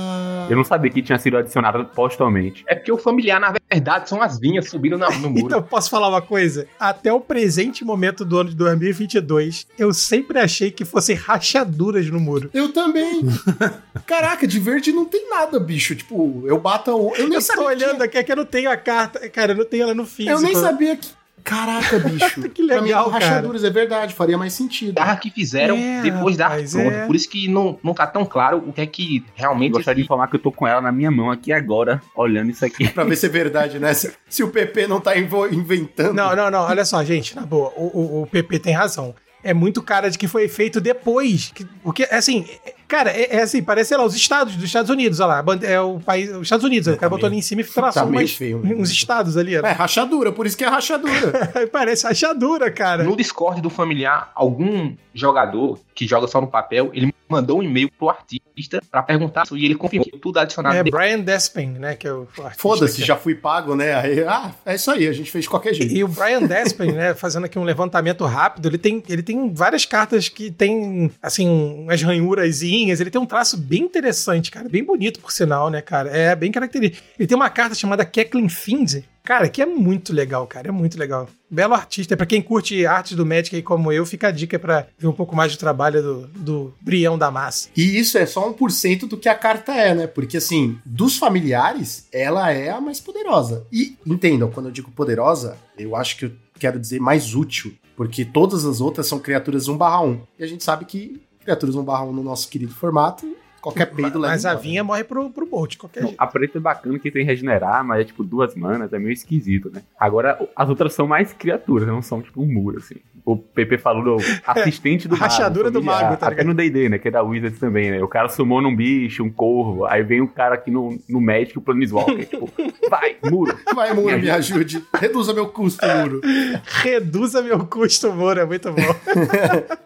Eu não sabia que tinha sido adicionado postalmente. É porque o familiar, na verdade, são as vinhas subindo na- no muro. Então, posso falar uma coisa? Até o presente momento do ano de 2022, eu sempre achei que fossem rachaduras no muro. Eu também. Caraca, de verde não tem nada, bicho. Tipo, eu bato. Eu nem Eu tô olhando que aqui, é que eu não tenho a carta. Cara, eu não tenho ela no físico. Eu nem sabia que. Caraca, bicho. Que legal, Pra mim, cara. rachaduras é verdade, faria mais sentido. Arte que fizeram É, depois da pronta. é. Por isso que não, não tá tão claro o que é que realmente. Gostaria de informar que eu tô com ela na minha mão aqui agora, olhando isso aqui. Pra ver se é verdade, né? Se, se o PP não tá inventando. Não, não, não. Olha só, gente, na boa, o, o, o PP tem razão. É muito cara de que foi feito depois. Que, porque, assim, cara, é, é assim, parece, sei lá, os estados dos Estados Unidos, olha lá. É o país, os Estados Unidos. o cara botou ali em cima e traçou tá meio umas- feio, né? uns estados ali. É, rachadura, por isso que é rachadura. Parece rachadura, cara. No Discord do familiar, algum jogador que joga só no papel, ele mandou um e-mail pro artista pra perguntar e ele confirmou tudo adicionado. É depois. Brian Despen, né? Que é o artista Foda-se, que- já fui pago, né? Aí, ah, é isso aí, a gente fez de qualquer jeito. E o Brian Despen, né, fazendo aqui um levantamento rápido, ele tem, ele tem várias cartas que tem, assim, umas ranhurazinhas, ele tem um traço bem interessante, cara, bem bonito, por sinal, né, cara, é bem característico. Ele tem uma carta chamada Kathleen Find, cara, que é muito legal, cara, é muito legal. Belo artista, pra quem curte artes do Magic aí como eu, fica a dica pra ver um pouco mais do trabalho do, do Brião da Massa. E isso é só 1% do que a carta é, né? Porque, assim, dos familiares, ela é a mais poderosa. E, entendam, quando eu digo poderosa, eu acho que eu quero dizer mais útil. Porque todas as outras são criaturas 1/1. E a gente sabe que criaturas 1/1 no nosso querido formato, qualquer peido leva Mas a vinha morre pro, pro Bolt, qualquer jeito. A preta é bacana que tem regenerar, mas é tipo duas manas, é meio esquisito, né? Agora, as outras são mais criaturas, não são tipo um muro, assim. O PP falou do assistente do mago. Rachadura do mago, tá Até no D&D, né? Que é da Wizards também, né? O cara sumou num bicho, um corvo, aí vem o cara aqui no, no Magic, o Planeswalker, tipo, vai, muro. Vai, Muro, me ajude. Reduza meu custo, Muro. Reduza meu custo, Moura, é muito bom.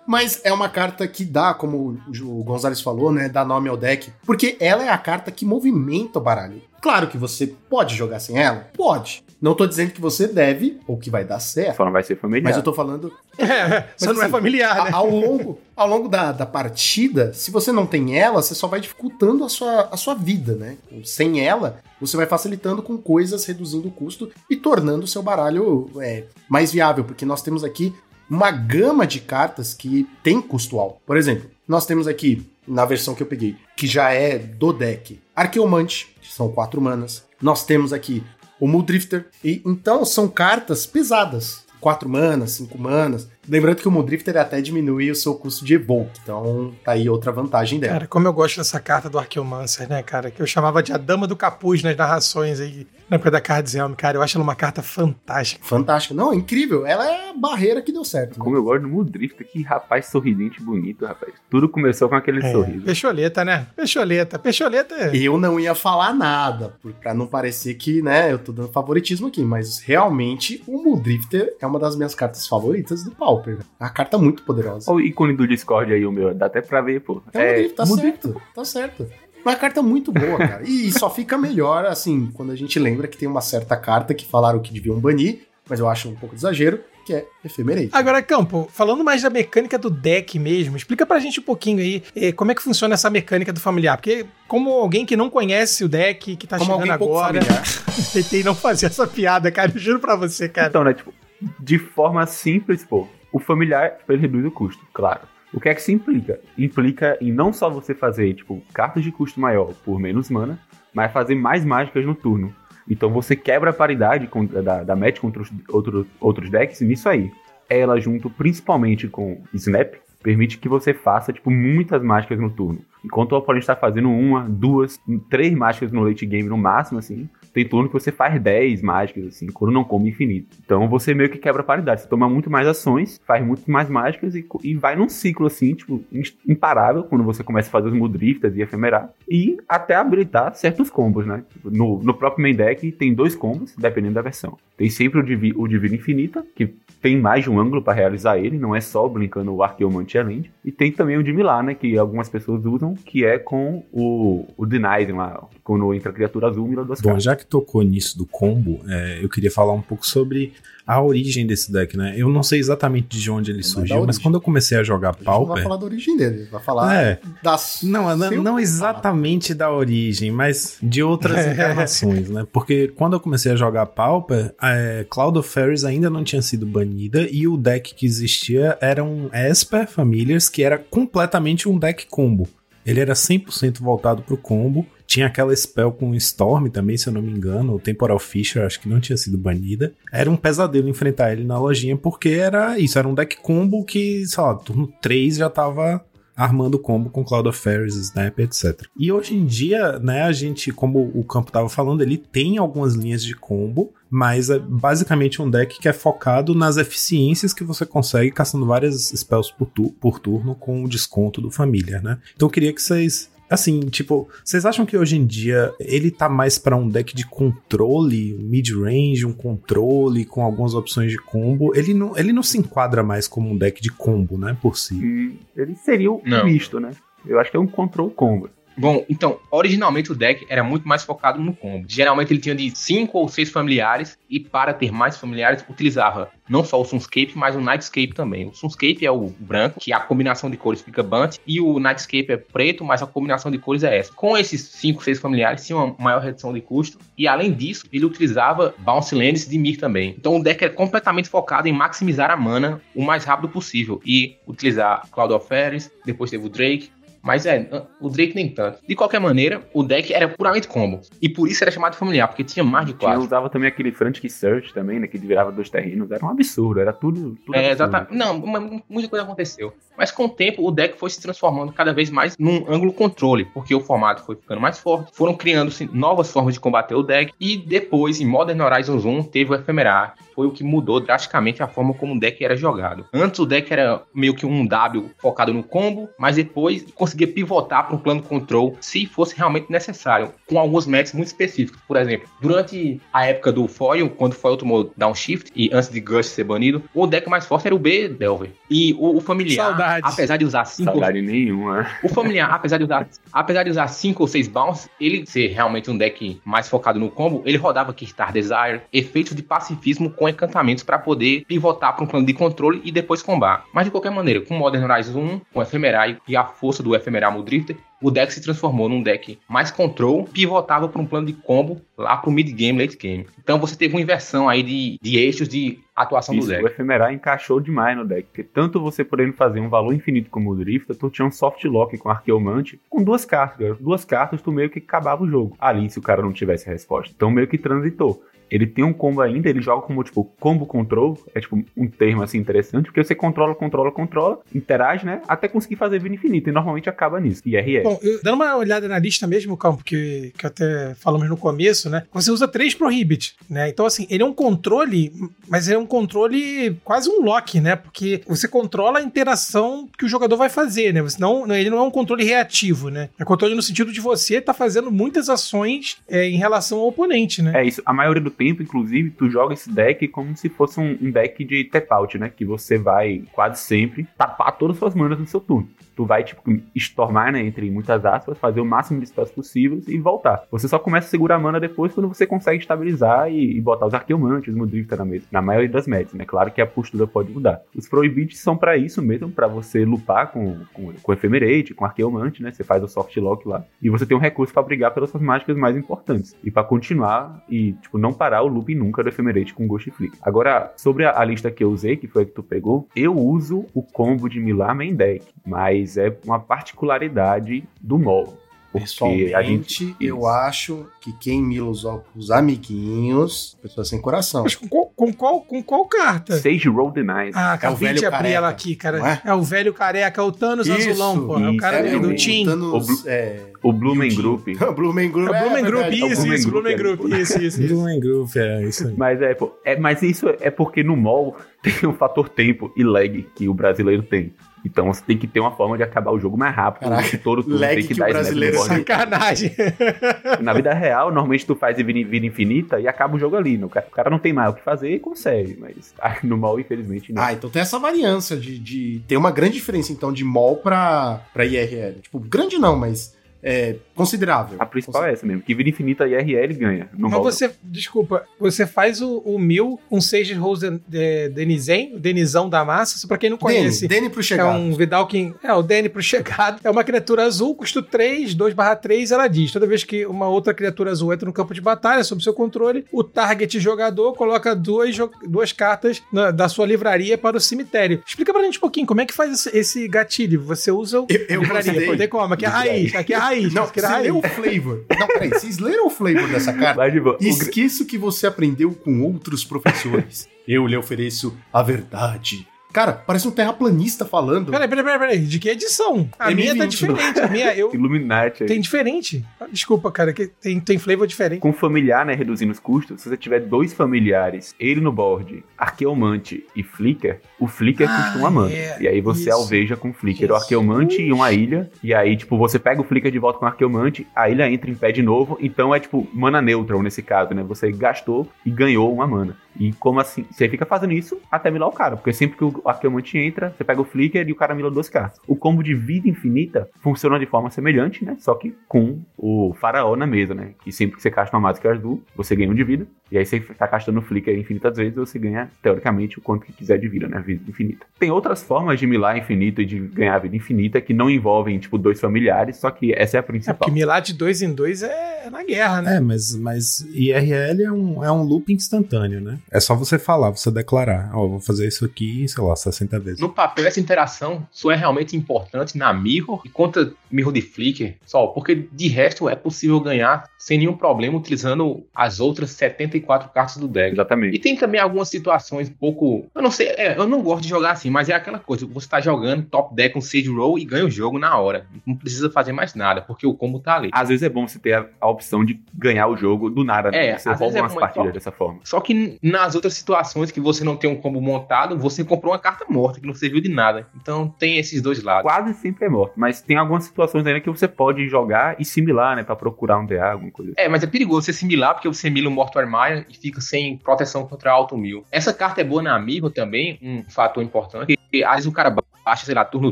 Mas é uma carta que dá, como o Gonzalez falou, né? Dá nome ao deck. Porque ela é a carta que movimenta o baralho. Claro que você pode jogar sem ela? Pode. Não tô dizendo que você deve ou que vai dar certo. Só não vai ser familiar. Mas eu tô falando É, só Mas, não é assim, familiar, a- né? ao longo, ao longo da, da partida, se você não tem ela, você só vai dificultando a sua, a sua vida, né? Sem ela, você vai facilitando com coisas, reduzindo o custo e tornando o seu baralho é, mais viável, porque nós temos aqui uma gama de cartas que tem custo alto. Por exemplo, nós temos aqui, na versão que eu peguei, que já é do deck, Arqueomante, que são quatro manas. Nós temos aqui o Muldrifter, e então são cartas pesadas. 4 manas, 5 manas. Lembrando que o Muldrifter até diminui o seu custo de Evoke, então tá aí outra vantagem dela. Cara, como eu gosto dessa carta do Arqueomancer, né, cara? Que eu chamava de a Dama do Capuz nas narrações aí, na época da Cards Helm, cara. Eu acho ela uma carta fantástica. Fantástica. Não, é incrível. Ela é a barreira que deu certo. né? Como eu gosto do Mudrift, que rapaz sorridente bonito, rapaz. Tudo começou com aquele É, sorriso. Pecholeta, né? Pecholeta. Pecholeta é... Eu não ia falar nada, pra não parecer que, né, eu tô dando favoritismo aqui, mas realmente o Muldrifter é uma das minhas cartas favoritas do Pauper. velho. É uma carta muito poderosa. Olha o ícone do Discord aí, o meu. Dá até pra ver, pô. É, Muldrifter, tá certo, tá certo. Uma carta muito boa, cara. E só fica melhor, assim, quando a gente lembra que tem uma certa carta que falaram que deviam banir, mas eu acho um pouco de exagero, que é Ephemerate. Agora, Campo, falando mais da mecânica do deck mesmo, explica pra gente um pouquinho aí eh, como é que funciona essa mecânica do familiar. Porque, como alguém que não conhece o deck, que tá Como chegando agora, tentei não fazer essa piada, cara. Eu juro pra você, cara. Então, né, tipo, de forma simples, pô, o familiar, ele reduz o custo, claro. O que é que isso implica? Implica em não só você fazer, tipo, cartas de custo maior por menos mana, mas fazer mais mágicas no turno. Então você quebra a paridade da, da match contra os outro, outros decks nisso aí. Ela, junto principalmente com Snap, permite que você faça, tipo, muitas mágicas no turno. Enquanto o oponente tá fazendo uma, duas, três mágicas no late game no máximo, assim, tem turno que você faz 10 mágicas, assim, quando não come infinito. Então você meio que quebra a paridade. Você toma muito mais ações, faz muito mais mágicas e, e vai num ciclo, assim, tipo, imparável, quando você começa a fazer os Mudriftas e efemerar. E até habilitar certos combos, né? No, no próprio main deck tem dois combos, dependendo da versão. Tem sempre o, Divi, o Divino Infinita, que tem mais de um ângulo para realizar ele, não é só brincando o Arqueomante Land. E tem também o de Milá, né? Que algumas pessoas usam, que é com o, o Denying lá, quando entra a criatura azul, mira duas Bom, já que tocou nisso do combo, é, eu queria falar um pouco sobre a origem desse deck, né? Eu não sei exatamente de onde ele surgiu, mas quando eu comecei a jogar A gente não vai Pauper. falar da origem dele, vai falar É. das. Não, não, seu- não exatamente da origem, mas de outras encarnações, né? Porque quando eu comecei a jogar Pauper, é, Cloud of Fairies ainda não tinha sido banida e o deck que existia era um Esper Familiars, que era completamente um deck combo. Ele era 100% voltado pro combo. Tinha aquela spell com Storm também, se eu não me engano. O Temporal Fisher, acho que não tinha sido banida. Era um pesadelo enfrentar ele na lojinha, porque era isso, era um deck combo que, sei lá, turno 3 já tava armando combo com Cloud of Fairies, Snap, etc. E hoje em dia, né, a gente, como o campo tava falando, ele tem algumas linhas de combo, mas é basicamente um deck que é focado nas eficiências que você consegue caçando várias spells por, tu- por turno com o desconto do Familiar, né? Então eu queria que vocês Assim, tipo, vocês acham que hoje em dia ele tá mais pra um deck de controle, mid-range, um controle com algumas opções de combo? Ele não, ele não se enquadra mais como um deck de combo, né, por si. Hum, ele seria o Não. misto, né? Eu acho que é um control combo. Bom, então, originalmente o deck era muito mais focado no combo. Geralmente ele tinha de 5 ou 6 familiares, e para ter mais familiares, utilizava não só o Sunscape, mas o Nightscape também. O Sunscape é o branco, que a combinação de cores fica Bunt, e o Nightscape é preto, mas a combinação de cores é essa. Com esses 5, 6 familiares, tinha uma maior redução de custo, e além disso, ele utilizava Bounce Lands de Mir também. Então o deck é completamente focado em maximizar a mana o mais rápido possível, e utilizar Cloud of Fairies, depois teve o Drake, mas é, o Drake nem tanto. De qualquer maneira, o deck era puramente combo. E por isso era chamado familiar, porque tinha mais de quatro. usava também aquele Frantic Search também, né? Que virava dois terrenos. Era um absurdo, era tudo. tudo É, exatamente. Não, mas muita coisa aconteceu. Mas com o tempo, o deck foi se transformando cada vez mais num ângulo controle, porque o formato foi ficando mais forte, foram criando-se novas formas de combater o deck, e depois, em Modern Horizons 1, teve o Ephemerar, foi o que mudou drasticamente a forma como o deck era jogado. Antes o deck era meio que um W focado no combo, mas depois conseguia pivotar para um plano control se fosse realmente necessário, com alguns matches muito específicos. Por exemplo, durante a época do Foil, quando o Foil tomou downshift e antes de Gush ser banido, o deck mais forte era o B Delver. E o, o familiar, Saudades. apesar de usar 5 Saudade nenhuma. o familiar, apesar de usar, apesar de usar 5 ou 6 bounce, ele ser realmente um deck mais focado no combo, ele rodava Kickstar Desire, efeitos de pacifismo com encantamentos para poder pivotar para um plano de controle e depois combar. Mas de qualquer maneira, com Modern Horizons 1, com Ephemerai e a força do Ephemeral Drifter, o deck se transformou num deck mais control, pivotava para um plano de combo lá pro mid game, late game. Então você teve uma inversão aí de, de eixos de atuação Isso, do o deck. Ephemerar encaixou demais no deck. Porque tanto você podendo fazer um valor infinito como o Drifter, tu tinha um soft lock com Arqueomante com duas cartas. Duas cartas, tu meio que acabava o jogo. Ali, se o cara não tivesse a resposta. Então meio que transitou. Ele tem um combo ainda, ele joga como, tipo, combo control. É, tipo, um termo, assim, interessante. Porque você controla, controla, controla, interage, né? Até conseguir fazer vida infinita. E normalmente acaba nisso. IRS. Bom, eu- dando uma olhada na lista mesmo, Campo, que, que até falamos no começo, né? Você usa três Prohibit, né? Então, assim, ele é um controle, mas ele é um controle quase um lock, né? Porque você controla a interação que o jogador vai fazer, né? Você não, ele não é um controle reativo, né? É controle no sentido de você estar fazendo muitas ações é, em relação ao oponente, né? É isso. A maioria do tempo, inclusive, tu joga esse deck como se fosse um, um deck de tap-out, né? Que você vai quase sempre tapar todas as suas manas no seu turno. Tu vai, tipo, stormar, né? Entre muitas aspas, fazer o máximo de spells possíveis e voltar. Você só começa a segurar a mana depois quando você consegue estabilizar e, e botar os arqueomantes, o Drifter na mesa. Na maioria das metas, né? Claro que a postura pode mudar. Os prohibits são pra isso mesmo, pra você lupar com, com, com Ephemerate, com arqueomante, né? Você faz o soft lock lá. E você tem um recurso pra brigar pelas suas mágicas mais importantes. E pra continuar e, tipo, não parar o loop nunca do Ephemerate com Ghost Flick. Agora, sobre a, a lista que eu usei, que foi a que tu pegou, eu uso o combo de Milar Main Deck, mas é uma particularidade do MOL. Porque a gente. Pessoalmente, eu acho que quem mila os, os amiguinhos, pessoa sem coração. Mas com qual, com qual, com qual carta? Sage Roll Denies. Ah, É o acabei velho de abrir careca, ela aqui, cara. é? É? o velho careca, é o Thanos azulão, pô. É o isso, cara é do, do o O é, O Blumen. Group. o Blumen Group. É o Blumen Group, isso, isso, Group, Blumen é. Group, isso, isso. isso. Blumen Groove, é isso aí. Mas é, pô, é, mas isso é porque no mall tem um fator tempo e lag que o brasileiro tem. Então você tem que ter uma forma de acabar o jogo mais rápido. Caraca, todo turno tem que, que dar o brasileiro board. Sacanagem. Na vida real, normalmente tu faz vida, infinita e acaba o jogo ali. né? O cara, não tem mais o que fazer e consegue. Mas no mall, infelizmente, não. Ah, então tem essa variância de, de. Tem uma grande diferença, então, de mall pra, pra IRL. Tipo, grande não, mas é considerável. A principal é essa mesmo, que vida infinita e IRL ganha. No Mas você, desculpa, você faz o, o mil, um Sage Rose de, de, Denizen, o Denizão da massa, isso pra quem não Dene, conhece. Dene pro É chegado. um Vidalkin. É, o Dene pro chegado. É uma criatura azul, custo 3, 2 barra 3, ela diz. Toda vez que uma outra criatura azul entra no campo de batalha, sob seu controle, o target jogador coloca duas, duas cartas na- da sua livraria para o cemitério. Explica pra gente um pouquinho como é que faz esse, esse gatilho. Você usa o Eu- eu livraria. gostei. Como? Aqui é a raiz. Aqui é a raiz. Não, você raiz. leu o flavor. Não, peraí, vocês leram o flavor dessa carta? Esqueça o que você aprendeu com outros professores. Eu lhe ofereço a verdade. Cara, parece um terraplanista falando. Peraí, peraí, peraí, peraí. De que edição? A minha tá 1020, diferente. A minha, eu. Illuminati aí. Tem diferente. Desculpa, cara, que tem, tem flavor diferente. Com familiar, né, reduzindo os custos, se você tiver dois familiares, ele no board, Arqueomante e Flicker, o Flicker Ah, custa uma mana. é, e aí você isso. alveja com o Flicker o Jesus. Arqueomante e uma ilha. E aí, tipo, você pega o Flicker de volta com o Arqueomante, a ilha entra em pé de novo. Então é tipo mana neutral nesse caso, né? Você gastou e ganhou uma mana. E como assim? Você fica fazendo isso até milar o cara. Porque sempre que o Arqueomante entra, você pega o Flicker e o cara mila duas cartas. O combo de vida infinita funciona de forma semelhante, né? Só que com o faraó na mesa, né? Que sempre que você casta uma mágica azul, você ganha um de vida. E aí você tá castando o Flicker infinitas vezes, você ganha, teoricamente, o quanto que quiser de vida, né? Vida infinita. Tem outras formas de milar infinito e de ganhar vida infinita que não envolvem, tipo, dois familiares, só que essa é a É, principal. porque milar de dois em dois é na guerra, né? É, mas, mas IRL é um, é um loop instantâneo, né? É só você falar, você declarar. Ó, vou fazer isso aqui, sei lá, 60 vezes. No papel, essa interação só é realmente importante na Mirror e contra Mirror de Flickr, só porque de resto é possível ganhar sem nenhum problema utilizando as outras 74 cartas do deck. E Exatamente. tem também algumas situações um pouco. Eu não sei, é, eu não gosto de jogar assim, mas é aquela coisa: você tá jogando top deck com Sage Roll e ganha o jogo na hora. Não precisa fazer mais nada, porque o combo tá ali. Às vezes é bom você ter a, a opção de ganhar o jogo do nada. né? É, você rouba é umas bom, partidas dessa forma. Só que nas outras situações que você não tem um combo montado, você comprou uma carta morta que não serviu de nada. Então tem esses dois lados. Quase sempre é morto, mas tem algumas situações ainda que você pode jogar e similar, né? Pra procurar um DA, alguma coisa assim. É, mas é perigoso você similar, porque você mila o Mortal Maia e fica sem proteção contra alto mil. Essa carta é boa na Amigo também, um fator importante. Porque às vezes o cara baixa, sei lá, turno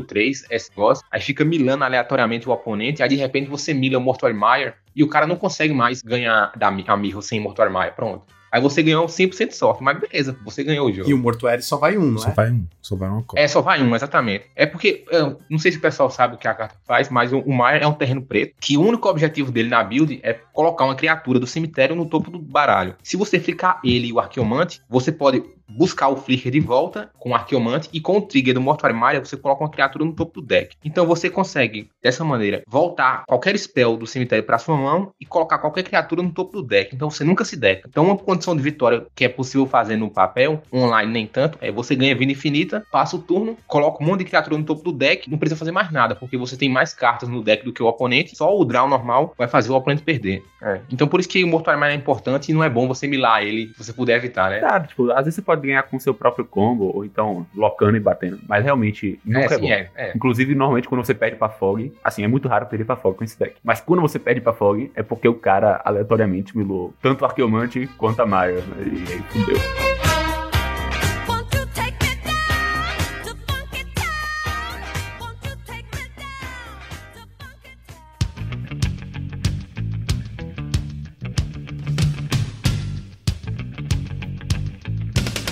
3, esse negócio, aí fica milando aleatoriamente o oponente, aí de repente você mila o Mortal Maia e o cara não consegue mais ganhar da Amigo sem Mortal Maia. Pronto. Aí você ganhou 100% de sorte, mas beleza, você ganhou o jogo. E o mortuário só vai um, não Só é? vai um, só vai uma cópia. É, só vai um, exatamente. É porque, eu não sei se o pessoal sabe o que a carta faz, mas o, o Maier é um terreno preto, que o único objetivo dele na build é colocar uma criatura do cemitério no topo do baralho. Se você ficar ele e o Arqueomante, você pode buscar o Flicker de volta com o Arqueomante e com o trigger do Mortuário Maia você coloca uma criatura no topo do deck. Então você consegue, dessa maneira, voltar qualquer spell do cemitério para sua mão e colocar qualquer criatura no topo do deck. Então você nunca se deca. Então uma condição de vitória que é possível fazer no papel, online nem tanto, é você ganha vida infinita, passa o turno, coloca um monte de criatura no topo do deck, não precisa fazer mais nada, porque você tem mais cartas no deck do que o oponente, só o draw normal vai fazer o oponente perder. É. Então por isso que o Mortuário Maia é importante e não é bom você milar ele se você puder evitar, né? Claro, tipo, às vezes você pode ganhar com seu próprio combo, ou então locando e batendo. Mas realmente nunca é, é, bom. é, é. Inclusive, normalmente, quando você perde pra Fog, assim, é muito raro perder pra Fog com esse deck. Mas quando você perde pra Fog, é porque o cara aleatoriamente milou tanto o Arqueomante quanto a Maia. Né? E aí fudeu.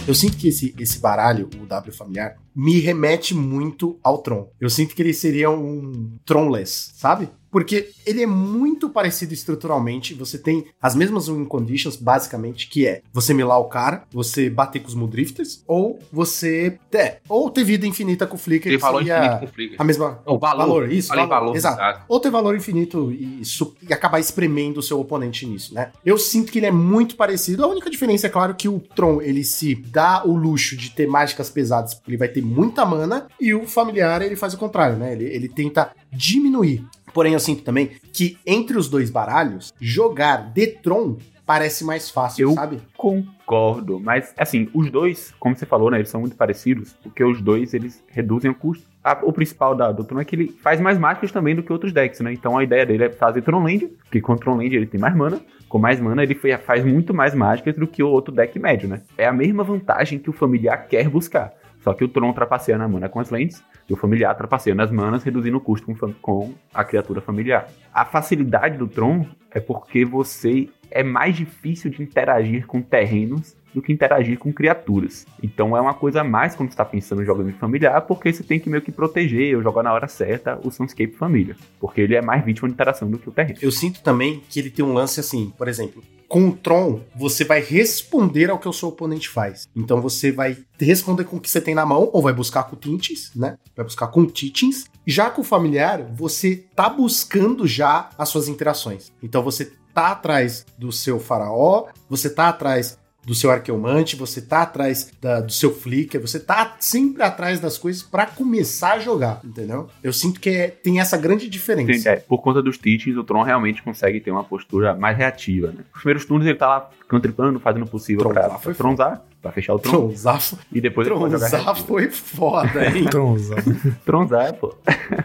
Eu sinto que esse, esse baralho, o W familiar, me remete muito ao Tron. Eu sinto que ele seria um Tronless, sabe? Porque ele é muito parecido estruturalmente. Você tem as mesmas win conditions, basicamente, que é você milar o cara, você bater com os Mudrifters, ou você. É, ou ter vida infinita com o Flicker. Que valor infinito com Flicker. A mesma. O valor. Valor, isso, Falei valor, valor, exato. exato. Ou ter valor infinito e, e acabar espremendo o seu oponente nisso, né? Eu sinto que ele é muito parecido. A única diferença é claro que o Tron ele se dá o luxo de ter mágicas pesadas, porque ele vai ter muita mana, e o familiar ele faz o contrário, né? Ele, ele tenta diminuir. Porém, eu sinto também que entre os dois baralhos, jogar de Tron parece mais fácil, Eu- sabe? Concordo, mas assim, os dois, como você falou, né, eles são muito parecidos, porque os dois eles reduzem o custo. A- o principal da, do Tron é que ele faz mais mágicas também do que outros decks, né? Então a ideia dele é fazer Tronland, porque com Tronland ele tem mais mana, com mais mana ele faz muito mais mágicas do que o outro deck médio, né? É a mesma vantagem que o familiar quer buscar. Só que o Tron trapaceia na mana com as lentes e o familiar trapaceia nas manas, reduzindo o custo com, com a criatura familiar. A facilidade do Tron é porque você é mais difícil de interagir com terrenos do que interagir com criaturas. Então é uma coisa a mais quando está pensando em jogando familiar, porque você tem que meio que proteger ou jogar na hora certa o Sunscape Família. Porque ele é mais vítima de interação do que o terreno. Eu sinto também que ele tem um lance assim, por exemplo, com o Tron, você vai responder ao que o seu oponente faz. Então você vai responder com o que você tem na mão, ou vai buscar com Tintes, né? Vai buscar com Titins. Já com o familiar, você tá buscando já as suas interações. Então você tá atrás do seu faraó, você tá atrás do seu arqueomante, você tá atrás da- do seu flicker, você tá sempre atrás das coisas pra começar a jogar, entendeu? Eu sinto que é- tem essa grande diferença. É, por conta dos teachings, o Tron realmente consegue ter uma postura mais reativa, né? Os primeiros turnos ele tá lá cantripando, fazendo o possível Tronzar pra foi tronzar, pra fechar o Tron, Tronzar, e depois ele pode tronzar reativo. foi foda, hein? Tronzar. Tronzar, pô.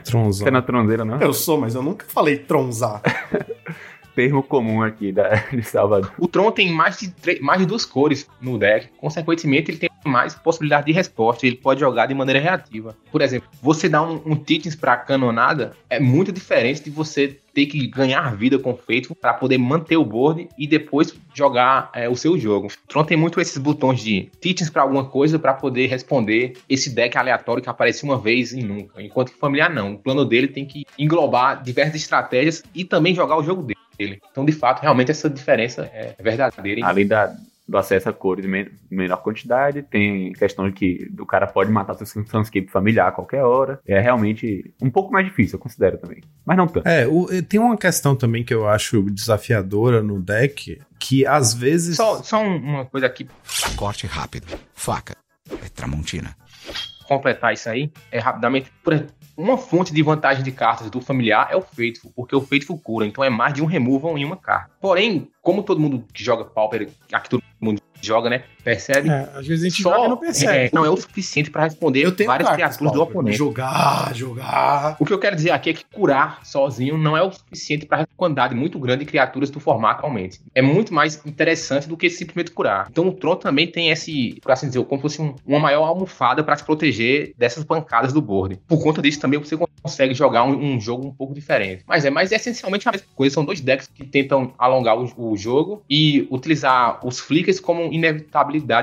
Tronzar. Você não é tronzeira, não? Eu sou, mas eu nunca falei tronzar. Termo comum aqui da, de Salvador. O Tron tem mais de, mais de duas cores no deck. Consequentemente, ele tem mais possibilidade de resposta. Ele pode jogar de maneira reativa. Por exemplo, você dar um, um Titans pra canonada é muito diferente de você ter que ganhar vida com o Faithful para poder manter o board e depois jogar é, o seu jogo. Tron tem muito esses botões de Titans pra alguma coisa para poder responder esse deck aleatório que aparece uma vez e nunca. Enquanto que familiar não. O plano dele tem que englobar diversas estratégias e também jogar o jogo dele. Então, de fato, realmente essa diferença é verdadeira. Além da, do acesso a cores em men- menor quantidade, tem questão de que o cara pode matar seu Sunscape familiar a qualquer hora. É realmente um pouco mais difícil, eu considero também. Mas não tanto. É, o- tem uma questão também que eu acho desafiadora no deck, que às vezes. Só, só um- uma coisa aqui, Corte rápido. Faca. É Tramontina. completar isso aí, é rapidamente. Por exemplo, uma fonte de vantagem de cartas do familiar é o Faithful, porque o Faithful cura, então é mais de um removal em uma carta. Porém, como todo mundo que joga Pauper, aqui todo mundo joga, né, percebe, É, às vezes a gente só joga e não percebe. é, não é o suficiente para responder Eu tenho várias cartas, criaturas do Paulo, oponente. Jogar, jogar. O que eu quero dizer aqui é que curar sozinho não é o suficiente para a quantidade muito grande de criaturas do formato atualmente. É muito mais interessante do que simplesmente curar. Então o Tron também tem esse, por assim dizer, como se fosse um- uma maior almofada para se proteger dessas pancadas do board. Por conta disso também você consegue jogar um, um jogo um pouco diferente. Mas é, mas é essencialmente a mesma coisa. São dois decks que tentam alongar o, o jogo e utilizar os flickers como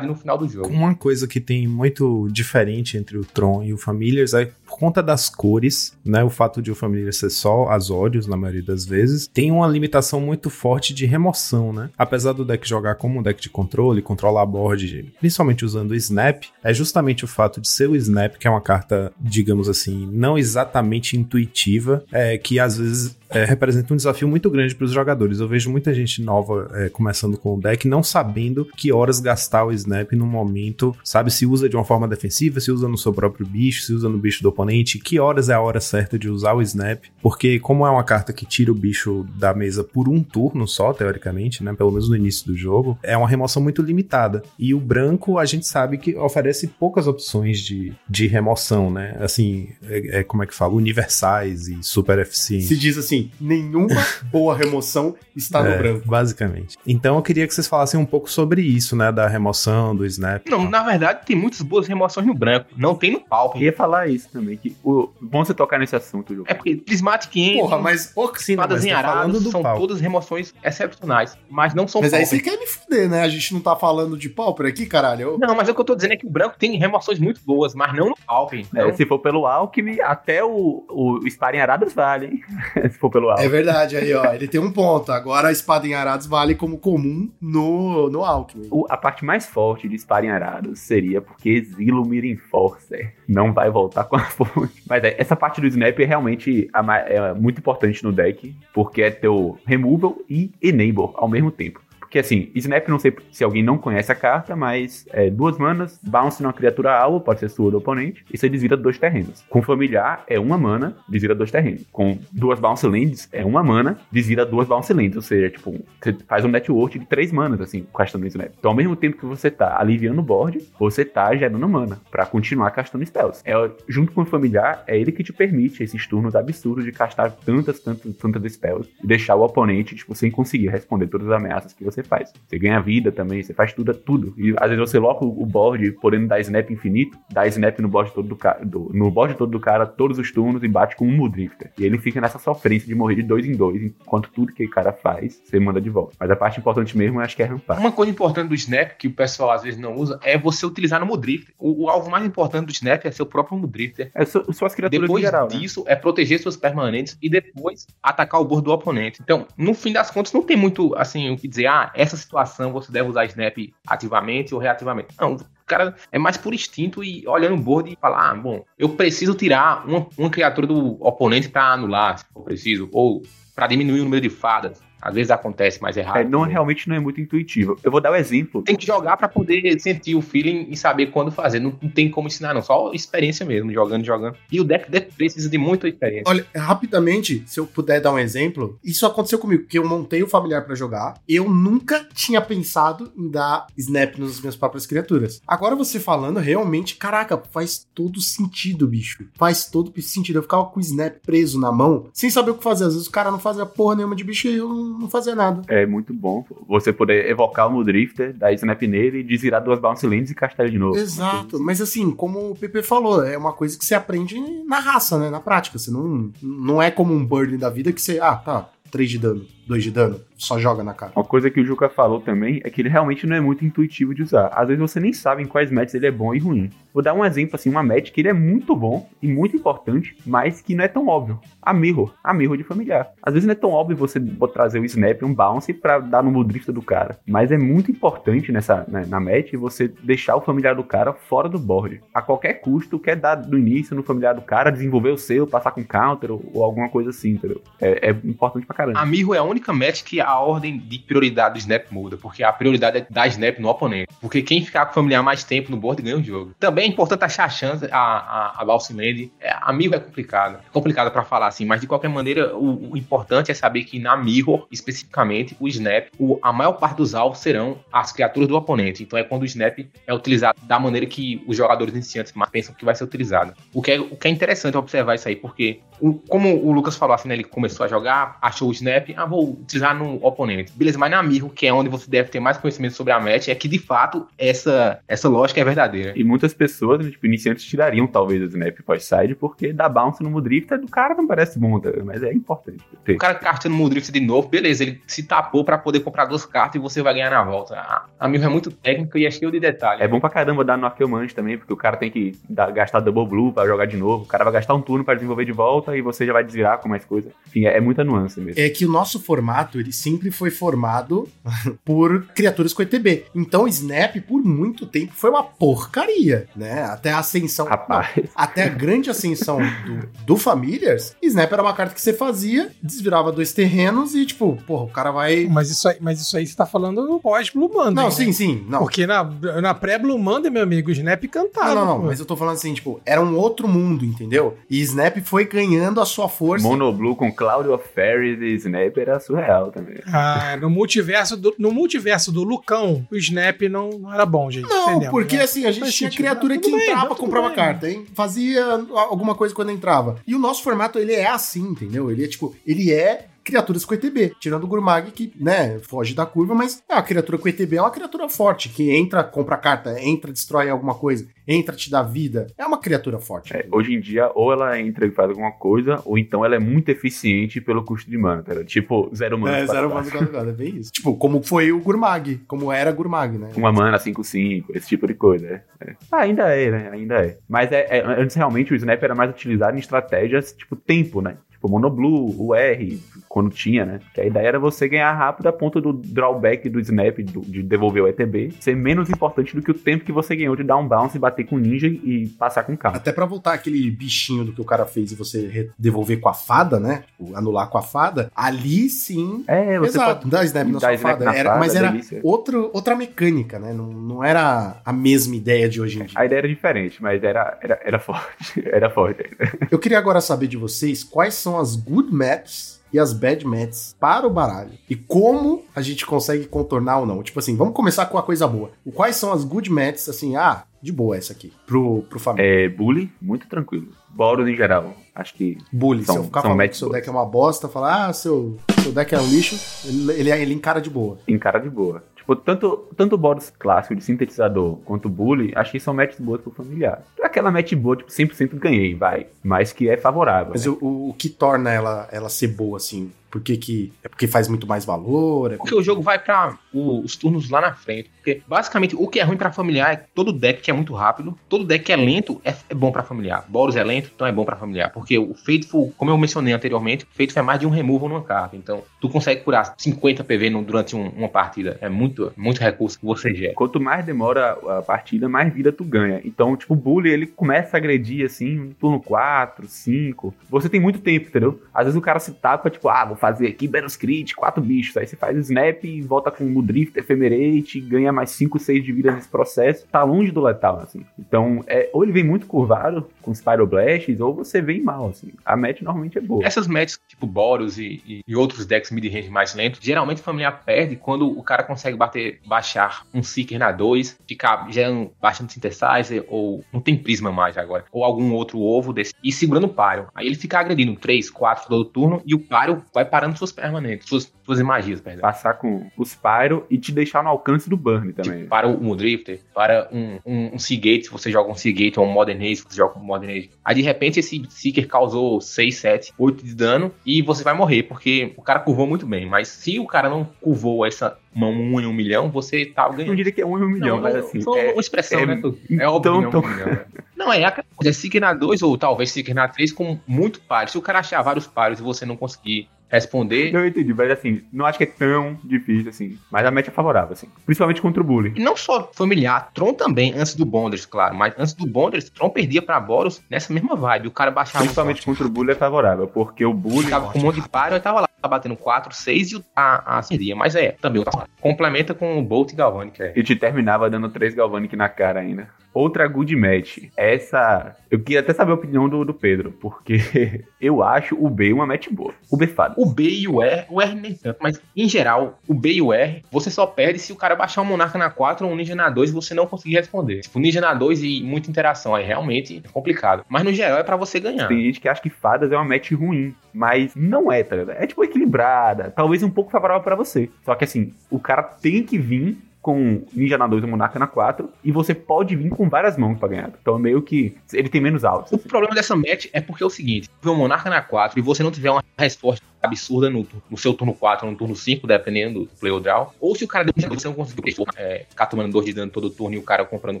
no final do jogo. Uma coisa que tem muito diferente entre o Tron e o Familiars é por conta das cores, né? O fato de o Familiar ser só as ódios, na maioria das vezes, tem uma limitação muito forte de remoção, né? Apesar do deck jogar como um deck de controle, controlar a board, principalmente usando o Snap, é justamente o fato de ser o Snap, que é uma carta, digamos assim, não exatamente intuitiva, é, que às vezes é, representa um desafio muito grande para os jogadores. Eu vejo muita gente nova é, começando com o deck não sabendo que horas gastar o snap no momento, sabe? Se usa de uma forma defensiva, se usa no seu próprio bicho, se usa no bicho do oponente, que horas é a hora certa de usar o snap, porque como é uma carta que tira o bicho da mesa por um turno só, teoricamente, né? Pelo menos no início do jogo, é uma remoção muito limitada. E o branco, a gente sabe que oferece poucas opções de, de remoção, né? Assim, é, é como é que fala? Universais e super eficientes. Se diz assim, nenhuma boa remoção está no É, branco. Basicamente. Então eu queria que vocês falassem um pouco sobre isso, né, da remoção, do snap. Não, na verdade, tem muitas boas remoções no branco. Não tem no Eu Pauper. ia falar isso também, que o bom você tocar nesse assunto, Ju. É porque Prismatic Engine, Porra, mas. Espadas mas em falando Arados do são todas remoções excepcionais, mas não são Mas aí você quer me fuder, né? A gente não tá falando de Pauper aqui, caralho. Não, mas o que eu tô dizendo é que o branco tem remoções muito boas, mas não no Pauper. É, Então, se for pelo Alckmin, até o, o Sparring Aradas vale, hein? se for pelo É Alckmin. verdade, aí, ó. Ele tem um ponto. Agora a espada em arados vale como comum no, no Alckmin. O- a parte mais forte de Sparring Arados seria porque exila o Mirin Forcer. Não vai voltar com a fonte. Mas é, essa parte do Snap é realmente a é muito importante no deck, porque é teu Removal e Enable ao mesmo tempo. Porque assim, Snap, não sei se alguém não conhece a carta, mas é duas manas, bounce numa criatura alvo, pode ser sua do oponente, e você desvira dois terrenos. Com familiar, é uma mana, desvira dois terrenos. Com duas bounce lands, é uma mana, desvira duas bounce lands. Ou seja, tipo, você faz um network de três manas, assim, castando Snap. Então, ao mesmo tempo que você tá aliviando o board, você tá gerando mana pra continuar castando spells. É, junto com o familiar, é ele que te permite esses turnos absurdos de castar tantas, tantas, tantas spells e deixar o oponente, tipo, sem conseguir responder todas as ameaças que você faz. Você ganha vida também, você faz tudo, tudo. E às vezes você loca o board, podendo dar snap infinito, dá snap no board todo do cara, do- no board todo do cara, todos os turnos e bate com um Mudrifter. E ele fica nessa sofrência de morrer de dois em dois, enquanto tudo que o cara faz, você manda de volta. Mas a parte importante mesmo, eu acho que é rampar. Uma coisa importante do Snap, que o pessoal às vezes não usa, é você utilizar no Mudrifter. O, o alvo mais importante do Snap é ser o próprio Mudrifter. É só, só as criaturas Depois geral, né? disso, é proteger suas permanentes e depois atacar o board do oponente. Então, no fim das contas, não tem muito assim o que dizer, ah, essa situação você deve usar Snap ativamente ou reativamente. Não, o cara é mais por instinto e olhando o board e falar, ah, bom, eu preciso tirar uma, uma criatura do oponente pra anular, se for preciso, ou pra diminuir o número de fadas. Às vezes acontece mais errado. É, não, realmente não é muito intuitivo. Eu vou dar um exemplo. Tem que jogar pra poder sentir o feeling e saber quando fazer. Não, não tem como ensinar, não. Só experiência mesmo, jogando, jogando. E o deck, deck precisa de muita experiência. Olha, rapidamente, se eu puder dar um exemplo, isso aconteceu comigo, porque eu montei o familiar pra jogar. Eu nunca tinha pensado em dar snap nas minhas próprias criaturas. Agora você falando, realmente, caraca, faz todo sentido, bicho. Faz todo sentido. Eu ficava com o snap preso na mão, sem saber o que fazer. Às vezes o cara não fazia porra nenhuma de bicho e eu não, não fazia nada. É muito bom você poder evocar o Mudrifter, dar snap nele e desvirar duas bounce lands e castar ele de novo. Exato, mas assim, como o PP falou, é uma coisa que você aprende na raça, né? Na prática. Você não, não é como um burden da vida que você, ah, tá, 3 de dano, 2 de dano, só joga na cara. Uma coisa que o Juca falou também é que ele realmente não é muito intuitivo de usar. Às vezes você nem sabe em quais matches ele é bom e ruim. Vou dar um exemplo assim, uma match que ele é muito bom e muito importante, mas que não é tão óbvio. A Mirror, a Mirror de familiar. Às vezes não é tão óbvio você botar- trazer o snap, um bounce pra dar no mudrifter do cara, mas é muito importante nessa né, na match você deixar o familiar do cara fora do board. A qualquer custo, quer dar no início no familiar do cara, desenvolver o seu, passar com counter ou, ou alguma coisa assim, entendeu? É, é importante pra caramba. A Mirro é a única match que a ordem de prioridade do snap muda, porque a prioridade é dar snap no oponente. Porque quem ficar com o familiar mais tempo no board ganha o jogo. Também é importante achar a chance, a, a, a Balsim Land. É, a Mirror é complicada. É complicada pra falar assim, mas de qualquer maneira, o, o importante é saber que na Mirror, especificamente, o snap, o- a maior parte dos alvos serão as criaturas do oponente. Então é quando o snap é utilizado da maneira que os jogadores iniciantes mais pensam que vai ser utilizado. O que é, o que é interessante observar isso aí, porque como o Lucas falou assim, né, ele começou a jogar, achou o snap, ah, vou utilizar no oponente. Beleza, mas na Mirror, que é onde você deve ter mais conhecimento sobre a match, é que de fato essa, essa lógica é verdadeira. E muitas pessoas, tipo, iniciantes, tirariam talvez o snap pós-side, porque dar bounce no Mudrifter do cara não parece bom, mas é importante ter. O cara castando Mudrift de novo, beleza, ele se tapou pra poder comprar duas cartas e você vai ganhar na volta. A, a Mirror é muito técnica e é cheio de detalhes. É bom pra caramba dar no Arqueomante também, porque o cara tem que dar- gastar double blue pra jogar de novo. O cara vai gastar um turno pra desenvolver de volta e você já vai desvirar com mais coisa. Enfim, é, é muita nuance mesmo. É que o nosso formato, ele sempre foi formado por criaturas com ETB. Então, Snap, por muito tempo, foi uma porcaria, né? Até a ascensão. Rapaz. Não, até a grande ascensão do, do Familiars, Snap era uma carta que você fazia, desvirava dois terrenos e, tipo, porra, o cara vai. Mas isso aí, mas isso aí você tá falando pós-Blue Monday. Não, né? sim, sim. Não. Porque na, na pré-Blue Monday, meu amigo, Snap cantava. Não, não, não, pô. mas eu tô falando assim, tipo, era um outro mundo, entendeu? E Snap foi ganhando a sua força. Mono Blue com Cloud of Fairies e Snap era surreal também. Ah, no multiverso do, no multiverso do Lucão, o Snap não, não era bom, gente. Não, entendemos, porque né? assim, a gente Faz tinha sentido. criatura Não, que bem, entrava, não, comprava bem. carta, hein? Fazia alguma coisa quando entrava. E o nosso formato, ele é assim, entendeu? Ele é tipo, ele é criaturas com ETB. Tirando o Gurmag, que, né, foge da curva, mas é uma criatura com ETB, é uma criatura forte, que entra, compra carta, entra, destrói alguma coisa, entra, te dá vida. É uma criatura forte. É, hoje em dia, ou ela entra e faz alguma coisa, ou então ela é muito eficiente pelo custo de mana, ligado? Tipo, zero mana. É, mana, zero mana, é bem isso. Tipo, como foi o Gurmag, como era Gurmag, né? Uma mana 5-5, esse tipo de coisa. é, é. Ah, ainda é, né? Ainda é. Mas é, é, antes realmente o Snap era mais utilizado em estratégias tipo tempo, né? Tipo Monoblue, o R, quando tinha, né? Que a ideia era você ganhar rápido a ponto do drawback do Snap, do- de devolver o ETB, ser menos importante do que o tempo que você ganhou de dar um bounce, bater com ninja e passar com carro. Até pra voltar aquele bichinho do que o cara fez e você devolver com a fada, né? Tipo, anular com a fada, ali sim. É, você Exato, pode dá snap na dar sua snap fada. na Era- fada, mas era delícia. outro, outra mecânica, né? Não, não era a mesma ideia de hoje em dia. A ideia era diferente, mas era, era, era forte. Era forte. Eu queria agora saber de vocês quais são as good maps e as bad maps para o baralho. E como a gente consegue contornar ou não. Tipo assim, vamos começar com a coisa boa. Quais são as good maps, assim, ah, de boa essa aqui, pro, pro família. É, bully, muito tranquilo. Boros em geral. Acho que Bully, são- se eu ficar são falando que seu boas. deck é uma bosta, falar, ah, seu, seu deck é um lixo, ele, ele, ele encara de boa. encara de boa. Tipo, tanto, tanto o Boros clássico de sintetizador quanto o Bully, achei que são matches boas pro familiar. Aquela match boa, tipo, 100% ganhei, vai. Mas que é favorável. Mas né? o, o, o que torna ela, ela ser boa, assim? Por que que... É porque faz muito mais valor? É Porque o jogo vai pra o- os turnos lá na frente. Porque basicamente o que é ruim pra familiar é que todo deck que é muito rápido, todo deck que é lento é, é bom pra familiar. Boros é lento, então é bom pra familiar. Porque o Faithful, como eu mencionei anteriormente, o Faithful é mais de um removal numa carta. Então tu consegue curar 50 PV no- durante um- uma partida. É muito, muito recurso que você gera. Quanto mais demora a partida, mais vida tu ganha. Então, tipo, o Bully, ele começa a agredir, assim, no turno 4, 5. Você tem muito tempo, entendeu? Às vezes o cara se tapa, tipo, ah, vou fazer aqui Battles Crit, 4 bichos. Aí você faz Snap volta com o Drift, Ephemerate, ganha mais 5, 6 de vida nesse processo. Tá longe do letal, assim. Então, é, ou ele vem muito curvado, com Spyro Blasts, ou você vem mal, assim. A match normalmente é boa. Essas matches, tipo Boros e, e- e outros decks mid-range mais lentos, geralmente o familiar perde quando o cara consegue bater, baixar um Seeker na 2, ficar gerando, baixando Synthesizer, ou não tem Prisma mais agora, ou algum outro ovo desse, e segurando o Pyro. Aí ele fica agredindo 3, 4 todo turno, e o Pyro vai parando suas permanentes, suas, suas magias, perdão. Passar com o Spyro e te deixar no alcance do Burn também. Tipo, para o Mudrifter, para um, um, um Seagate, se você joga um Seagate ou um Modern Age, se você joga um Modern Age. Aí de repente esse Seeker causou 6, 7, 8 de dano e você vai morrer, porque o cara curvou muito bem. Mas se o cara não curvou essa mão 1 em 1 milhão, você Eu ganhando. não diria que é um em um milhão, Não, mas assim. foi é- uma expressão, é- né? É então, óbvio, não, então- um milhão, né? Não, é aquela coisa, é Seeker na 2 ou talvez Seeker na 3 com muito páreo. Se o cara achar vários páreos e você não conseguir responder, Eu entendi, mas assim, não acho que é tão difícil assim. Mas a match é favorável, assim. Principalmente contra o Bully. E não só familiar, Tron também, antes do Bonders, claro. Mas antes do Bonders, Tron perdia pra Boros nessa mesma vibe. O cara baixava Principalmente contra o Bully é favorável, porque o Bully. ficava com um monte de páreo e tava lá batendo 4, 6 e a, a seria. Mas é, também complementa com o Bolt e Galvanic. É. E te terminava dando três Galvanic na cara ainda. Outra good match. Essa. Eu queria até saber a opinião do, do Pedro, porque eu acho o B uma match boa. O B fada. O B e o R, o R nem tanto, mas em geral, o B e o R, você só perde se o cara baixar um Monarca na 4 ou um Ninja na 2 e você não conseguir responder. Tipo, Ninja na 2 e muita interação, aí realmente é complicado. Mas no geral é pra você ganhar. Tem gente que acha que fadas é uma match ruim, mas não é, tá ligado? É tipo equilibrada, talvez um pouco favorável pra você. Só que assim, o cara tem que vir com Ninja na 2 e Monarca na 4, e você pode vir com várias mãos pra ganhar. Então meio que ele tem menos altos. O problema dessa match é porque é o seguinte: se um Monarca na 4 e você não tiver uma resposta absurda no, no seu turno 4 ou no turno 5, dependendo do play ou draw, ou se o cara deu um você não conseguiu é, ficar tomando 2 de dano todo turno e o cara comprando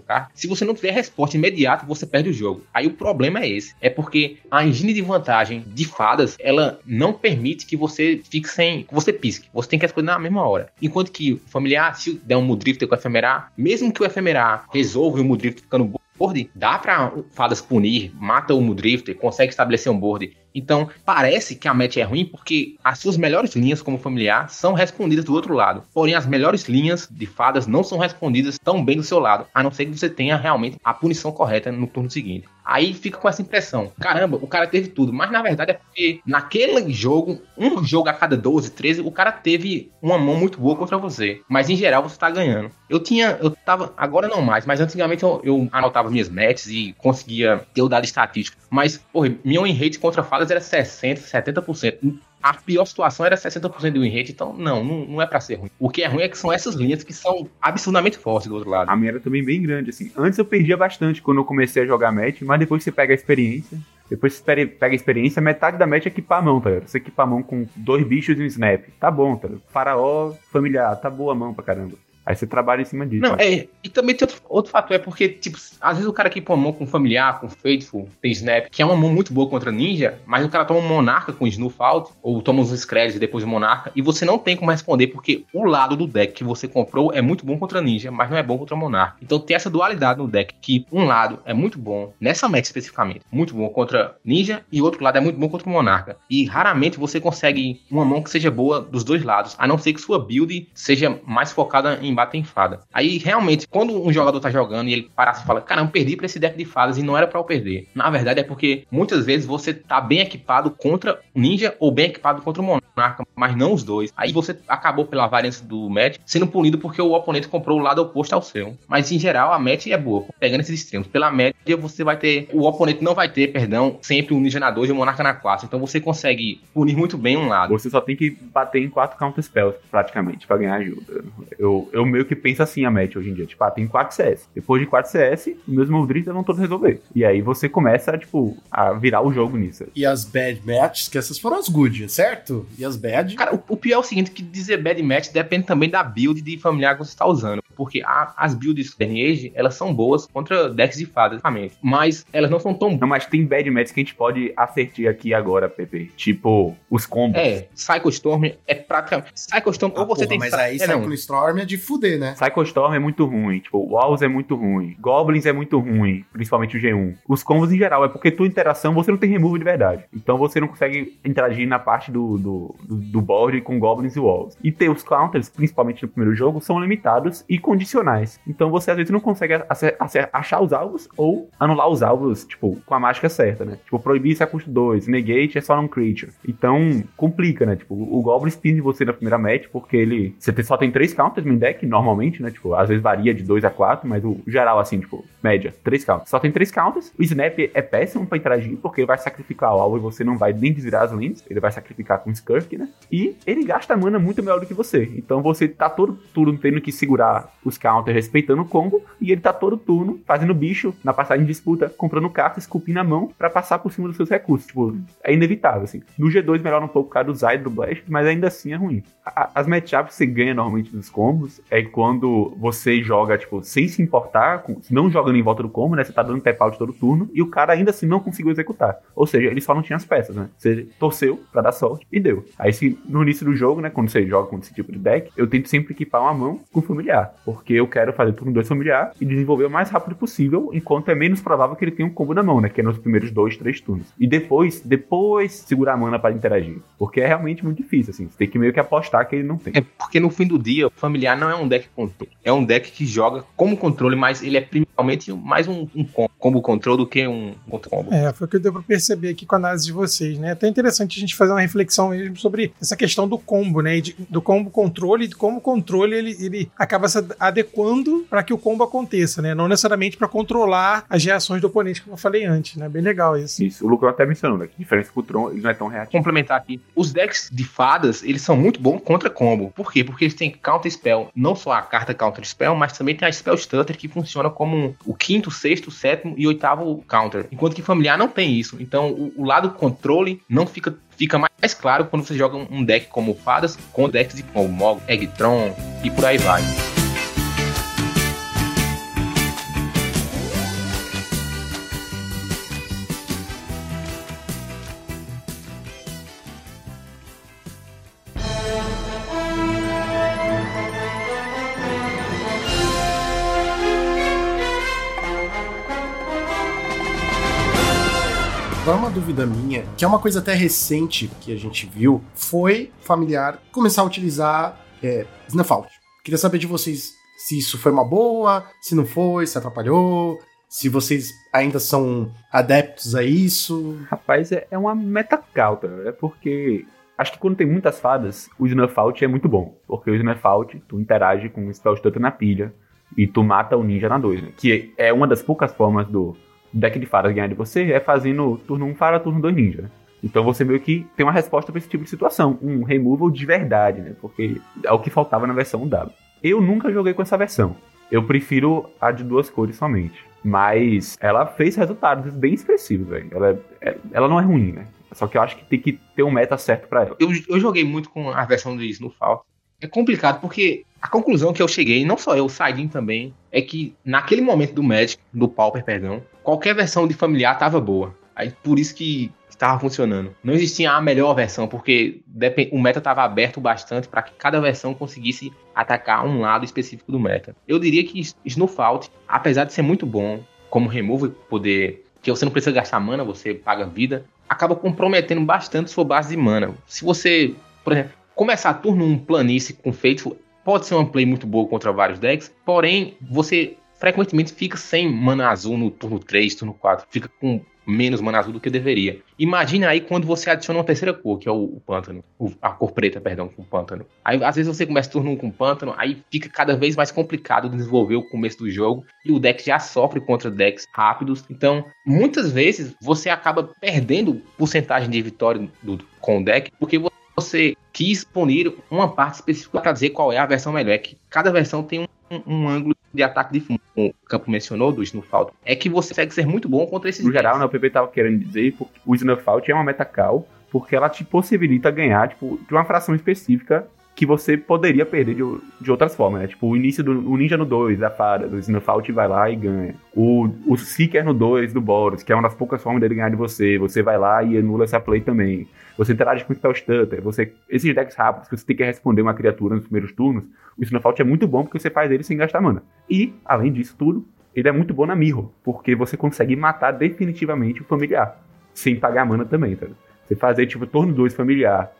carta, se você não tiver resposta imediata, você perde o jogo. Aí o problema é esse: é porque a engine de vantagem de fadas ela não permite que você fique sem. que você pisque. Você tem que escolher na mesma hora. Enquanto que o familiar, se der um Mudrifter com o efemerar, mesmo que o efemerar resolva o Mudrifter ficando board, dá pra fadas punir, mata o Mudrifter, consegue estabelecer um board. Então, parece que a match é ruim porque as suas melhores linhas como familiar são respondidas do outro lado. Porém, as melhores linhas de fadas não são respondidas tão bem do seu lado, a não ser que você tenha realmente a punição correta no turno seguinte. Aí fica com essa impressão: caramba, o cara teve tudo, mas na verdade é porque naquele jogo, um jogo a cada 12, 13, o cara teve uma mão muito boa contra você. Mas em geral você tá ganhando. Eu tinha, eu tava, agora não mais, mas antigamente eu, eu anotava minhas matches e conseguia ter o dado estatístico. Mas, porra, minha win rate contra fadas era 60%, 70%. A pior situação era 60% de win rate, então não, não, não é pra ser ruim. O que é ruim é que são essas linhas que são absurdamente fortes do outro lado. A minha era também bem grande, assim. Antes eu perdia bastante quando eu comecei a jogar match, mas depois você pega a experiência. Depois você pega a experiência, metade da match é equipar a mão, tá ligado? Você equipar a mão com dois bichos e um snap. Tá bom, tá ligado? Faraó, familiar, tá boa a mão pra caramba. Aí você trabalha em cima disso. Não, é. E também tem outro, outro fator, é porque, tipo, às vezes o cara que põe uma mão com familiar, com faithful, tem snap, que é uma mão muito boa contra ninja, mas o cara toma um monarca com snuff out, ou toma uns screds e depois o monarca, e você não tem como responder, porque o lado do deck que você comprou é muito bom contra ninja, mas não é bom contra monarca. Então tem essa dualidade no deck, que um lado é muito bom, nessa match especificamente, muito bom contra ninja, e outro lado é muito bom contra monarca. E raramente você consegue uma mão que seja boa dos dois lados, a não ser que sua build seja mais focada em bater em fada. Aí realmente, quando um jogador tá jogando e ele parasse e fala, caramba, perdi pra esse deck de fadas e não era pra eu perder. Na verdade é porque muitas vezes você tá bem equipado contra ninja ou bem equipado contra o monarca, mas não os dois. Aí você acabou pela variância do match sendo punido porque o oponente comprou o lado oposto ao seu. Mas em geral a match é boa, pegando esses extremos. Pela média você vai ter, o oponente não vai ter, perdão, sempre um ninja na 2 e um monarca na 4. Então você consegue punir muito bem um lado. Você só tem que bater em quatro counter spells, praticamente, pra ganhar ajuda. Eu, eu meio que penso assim a match hoje em dia. Tipo, ah, tem 4 CS. Depois de 4 CS, os meus Moldrits vão todos resolver. E aí você começa, tipo, a virar o jogo nisso. E as bad matches, que essas foram as good, certo? E as bad. Cara, o, o pior é o seguinte, que dizer bad match depende também da build de familiar que você está usando. Porque a- as builds Lineage, elas são boas contra decks de fadas, exatamente. Mas elas não são tão Não, mas tem bad matches que a gente pode acertar aqui agora, Pepe. Tipo, os combos. É, Psycho Storm é praticamente. Psycho Storm, Ah, ou você porra, tem. mas aí é, não. Cyclone Storm é de fuder, né? Psycho Storm é muito ruim, tipo, Walls é muito ruim, Goblins é muito ruim, principalmente o G1. Os combos em geral, é porque tua interação você não tem remove de verdade. Então você não consegue interagir na parte do, do, do, do board com Goblins e Walls. E ter os counters, principalmente no primeiro jogo, são limitados e condicionais. Então você às vezes não consegue achar os alvos ou anular os alvos, tipo, com a mágica certa, né? Tipo, proibir isso é custo 2, negate é só um creature. Então, complica, né? Tipo, o Goblin spin você na primeira match, porque ele. Você só tem três counters no deck, normalmente, né? Tipo, às vezes varia de 2 a 4, mas o geral, assim, tipo, média, três counters. Só tem três counters. O Snap é péssimo pra interagir, porque ele vai sacrificar o alvo e você não vai nem desvirar as lanes. Ele vai sacrificar com o Skirk, né? E ele gasta mana muito melhor do que você. Então você tá todo turno tendo que segurar os counters respeitando o combo. E ele tá todo turno fazendo bicho na passagem de disputa, comprando carta, esculpindo a mão pra passar por cima dos seus recursos. Tipo, é inevitável, assim. No G2 melhora um pouco por causa do Zyd do Blast, mas ainda assim é ruim. A- As matchups que você ganha normalmente dos combos é quando você joga, tipo, sem se importar, com- não jogando em volta do combo, né? Você tá dando tap out todo turno e o cara ainda assim não conseguiu executar. Ou seja, ele só não tinha as peças, né? Você torceu pra dar sorte e deu. Aí se no início do jogo, né? Quando você joga com esse tipo de deck, eu tento sempre equipar uma mão com familiar. Porque eu quero fazer turno 2 familiar e desenvolver o mais rápido possível, enquanto é menos provável que ele tenha um combo na mão, né? Que é nos primeiros dois, três turnos. E depois, depois segurar a mana pra interagir. Porque é realmente muito difícil, assim. Você tem que meio que apostar que ele não tem. É porque no fim do dia, o familiar não é um deck controle. É um deck que joga como controle, mas ele é principalmente mais um, um com- combo control do que um contra combo. É, foi o que deu pra perceber aqui com a análise de vocês, né? Até interessante a gente fazer uma reflexão mesmo sobre essa questão do combo, né? De- do combo controle e de como o controle ele, ele acaba se adequando para que o combo aconteça, né? Não necessariamente para controlar as reações do oponente, como eu falei antes, né? Bem legal isso. Isso. O Lucão até mencionou, né? Que diferença pro Tron, ele não é tão reativo. complementar aqui. Os decks de fadas, eles são muito bons contra combo. Por quê? Porque eles têm counter spell, não só a carta counter spell, mas também tem a spell stutter que funciona como o quinto, sexto, sétimo e oitavo counter. Enquanto que familiar não tem isso. Então o, o lado controle não fica fica mais claro quando você joga um deck como fadas com decks de como Mog, Eggtron e por aí vai. Agora uma dúvida minha, que é uma coisa até recente que a gente viu, foi familiar começar a utilizar é, Snuff Out. Queria saber de vocês se isso foi uma boa, se não foi, se atrapalhou, se vocês ainda são adeptos a isso. Rapaz, é, é uma metacalta. É porque. Acho que quando tem muitas fadas, o Snuff Out é muito bom. Porque o Snuff Out, tu interage com o Spell Stutter na pilha e tu mata o ninja na 2, né? Que é uma das poucas formas do deck de fadas ganhar de você, é fazendo turno 1 fara, turno 2 ninja. Então você meio que tem uma resposta pra esse tipo de situação, um removal de verdade, né? Porque é o que faltava na versão W. Eu nunca joguei com essa versão. Eu prefiro a de duas cores somente. Mas ela fez resultados bem expressivos, velho. Ela, é- ela não é ruim, né? Só que eu acho que tem que ter um meta certo pra ela. Eu, eu joguei muito com a versão do Snowfall. É complicado porque a conclusão que eu cheguei, não só eu, o Saidin também, é que naquele momento do Magic, do Pauper, perdão, qualquer versão de familiar tava boa. Aí por isso que estava funcionando. Não existia a melhor versão, porque o meta estava aberto bastante para que cada versão conseguisse atacar um lado específico do meta. Eu diria que Snowfault, apesar de ser muito bom como removal, poder que você não precisa gastar mana, você paga vida, acaba comprometendo bastante sua base de mana. Se você, por exemplo, começar turno um planície com Faithful, pode ser uma play muito boa contra vários decks, porém, você frequentemente fica sem mana azul no turno 3, turno 4, fica com menos mana azul do que deveria. Imagina aí quando você adiciona uma terceira cor, que é o, o pântano, o- a cor preta, perdão, com pântano. Aí às vezes você começa turno 1 com pântano, aí fica cada vez mais complicado desenvolver o começo do jogo e o deck já sofre contra decks rápidos. Então, muitas vezes você acaba perdendo porcentagem de vitória do- com o deck porque vo- você quis punir uma parte específica para dizer qual é a versão melhor. É que cada versão tem um, um- ângulo de ataque de fundo. Como o Campo mencionou do Snowfall. É que você consegue ser muito bom contra esses No geral, né, o PP tava querendo dizer que o Snuffout é uma metacal, porque ela te possibilita ganhar, tipo, de uma fração específica que você poderia perder de, de outras formas, né? Tipo, o início do o Ninja no 2, da Fara, do Snuffout vai lá e ganha. O, o Seeker no 2, do Boros, que é uma das poucas formas dele ganhar de você. Você vai lá e anula essa play também. Você interage com o Spell Stutter. Você, esses decks rápidos que você tem que responder uma criatura nos primeiros turnos, o Snuffout é muito bom porque você faz ele sem gastar mana. E, além disso tudo, ele é muito bom na Mirror, porque você consegue matar definitivamente o familiar, sem pagar mana também, tá? Você fazer, tipo, turno 2 familiar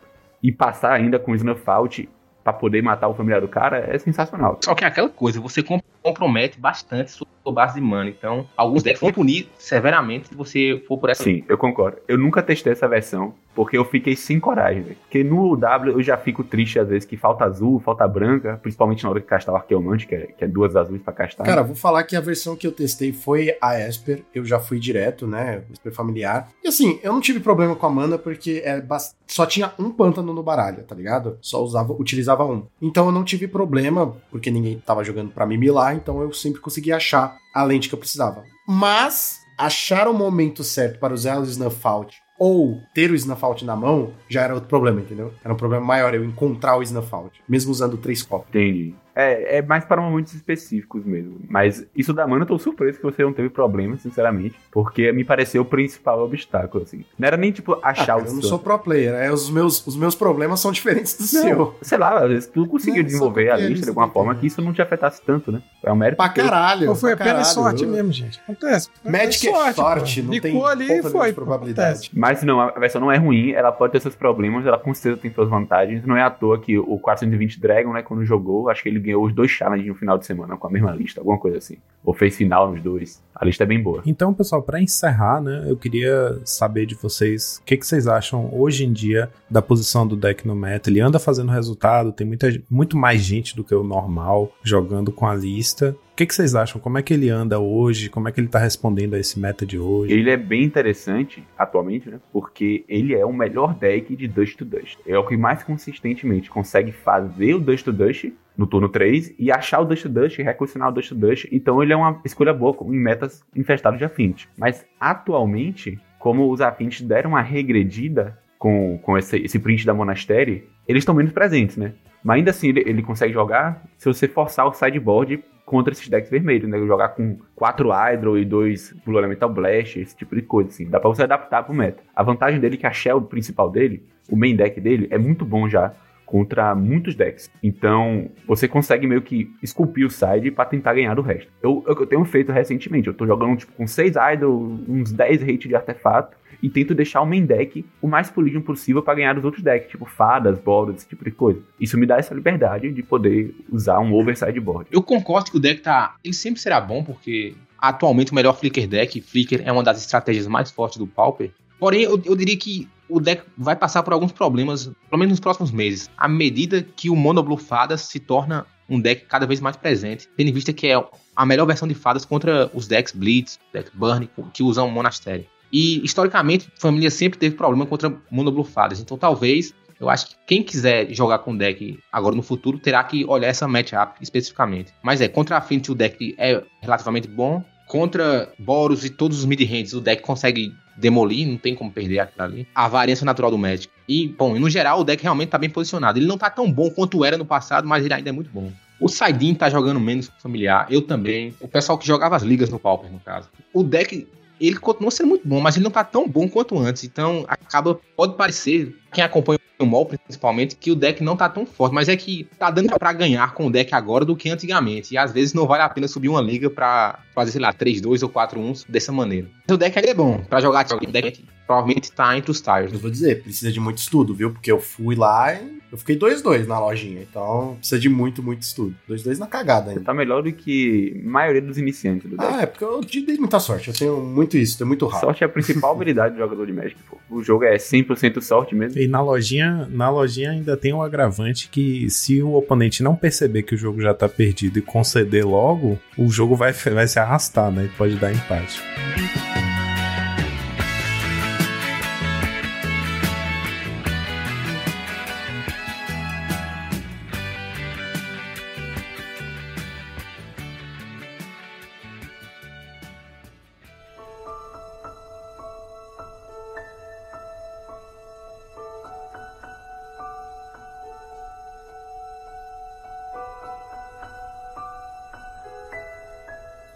e passar ainda com o Snuffout pra poder matar o familiar do cara é sensacional. Só que é aquela coisa, você com- compromete bastante sua base de mana. Então, alguns decks vão punir severamente se você for por essa Sim, eu concordo. Eu nunca testei essa versão, porque eu fiquei sem coragem, velho. Porque no W eu já fico triste às vezes que falta azul, falta branca, principalmente na hora de castar o Arqueomante, que é, que é duas azuis pra castar. Cara, vou falar que a versão que eu testei foi a Esper. Eu já fui direto, né? Esper familiar. E assim, eu não tive problema com a mana porque é só tinha um pântano no baralho, tá ligado? Só usava, utilizava um. Então eu não tive problema, porque ninguém tava jogando pra mimilar, então eu sempre consegui achar a lente que eu precisava. Mas achar o momento certo para usar o Snuffout ou ter o Snuffout na mão já era outro problema, entendeu? Era um problema maior eu encontrar o Snuffout, mesmo usando três copos. Entendi. É, é mais para momentos específicos mesmo. Mas isso da mana eu tô surpreso que você não teve problema, sinceramente. Porque me pareceu o principal obstáculo, assim. Não era nem, tipo, Ah, achar cara, o eu não sou pro player, é, os, meus, os meus problemas são diferentes do Não, seu. sei lá, às vezes tu conseguiu Não, desenvolver a lista de alguma forma que isso não te afetasse tanto, né? É um mérito Pra caralho. Ou foi apenas sorte mesmo, gente. Acontece. Magic é sorte, pô. não tem ali e foi. probabilidade. Mas não, a versão não é ruim, ela pode ter seus problemas, ela com certeza tem suas vantagens. Não é à toa que o 420 Dragon, né, quando jogou, acho que ele ganhou os dois challenges no final de semana com a mesma lista, alguma coisa assim. Ou fez final nos dois. A lista é bem boa. Então, pessoal, pra encerrar, né, eu queria saber de vocês o que, que vocês acham hoje em dia da posição do deck no meta. Ele anda fazendo resultado, tem muita, muito mais gente do que o normal jogando com a lista. O que, que vocês acham? Como é que ele anda hoje? Como é que ele tá respondendo a esse meta de hoje? Ele é bem interessante atualmente, né? Porque ele é o melhor deck de Dust to Dust. É o que mais consistentemente consegue fazer o Dust to Dust no turno 3 e achar o Dust Dust e recondicionar o Dust Dust. Então ele é uma escolha boa em metas infestadas de Affinity. Mas atualmente, como os Affinity deram uma regredida com, com esse, esse print da Monastery, eles estão menos presentes, né? Mas ainda assim ele, ele consegue jogar se você forçar o sideboard contra esses decks vermelhos, né? Jogar com quatro Hydro e dois Blue Elemental Blast, esse tipo de coisa, assim. Dá pra você adaptar pro meta. A vantagem dele é que a shell principal dele, o main deck dele, é muito bom já contra muitos decks. Então, você consegue meio que esculpir o side pra tentar ganhar do resto. Eu, eu, eu tenho feito recentemente, eu tô jogando tipo com 6 idol, uns 10 hate de artefato, e tento deixar o main deck o mais polido possível pra ganhar dos outros decks, tipo fadas, bolas, esse tipo de coisa. Isso me dá essa liberdade de poder usar um overside board. Eu concordo que o deck tá. Ele sempre será bom, porque atualmente o melhor Flicker deck, Flicker é uma das estratégias mais fortes do Pauper. Porém, eu, eu diria que o deck vai passar por alguns problemas, pelo menos nos próximos meses, à medida que o Mono Fadas se torna um deck cada vez mais presente, tendo em vista que é a melhor versão de fadas contra os decks Blitz, deck Burn, que usam Monastery. E, historicamente, família sempre teve problema contra monoblufadas. Então, talvez, eu acho que quem quiser jogar com o deck agora no futuro terá que olhar essa matchup especificamente. Mas é, contra a Affinity o deck é relativamente bom. Contra Boros e todos os mid-ranges, o deck consegue demolir, não tem como perder aquilo ali. A variância natural do Magic. E, bom, no geral, o deck realmente tá bem posicionado. Ele não tá tão bom quanto era no passado, mas ele ainda é muito bom. O Saidin tá jogando menos familiar, eu também. O pessoal que jogava as ligas no Pauper, no caso. O deck, ele continua sendo muito bom, mas ele não tá tão bom quanto antes. Então, acaba, pode parecer, quem acompanha o MOL principalmente, que o deck não tá tão forte. Mas é que tá dando pra ganhar com o deck agora do que antigamente. E às vezes não vale a pena subir uma liga pra fazer, sei lá, 3-2 ou 4-1 dessa maneira. O deck ainda é bom pra jogar. O deck provavelmente tá entre os tires. Eu vou dizer, precisa de muito estudo, viu? Porque eu fui lá e eu fiquei 2-2 na lojinha. Então precisa de muito, muito estudo. 2-2 na cagada Você ainda. tá melhor do que a maioria dos iniciantes do deck. Ah, é porque eu te dei muita sorte. Eu tenho muito isso, tenho muito rápido. Sorte é a principal habilidade do jogador de Magic, pô. O jogo é 100% sorte mesmo. E na lojinha, na lojinha ainda tem um agravante que se o oponente não perceber que o jogo já tá perdido e conceder logo, o jogo vai, vai se arrastar, né? E pode dar empate.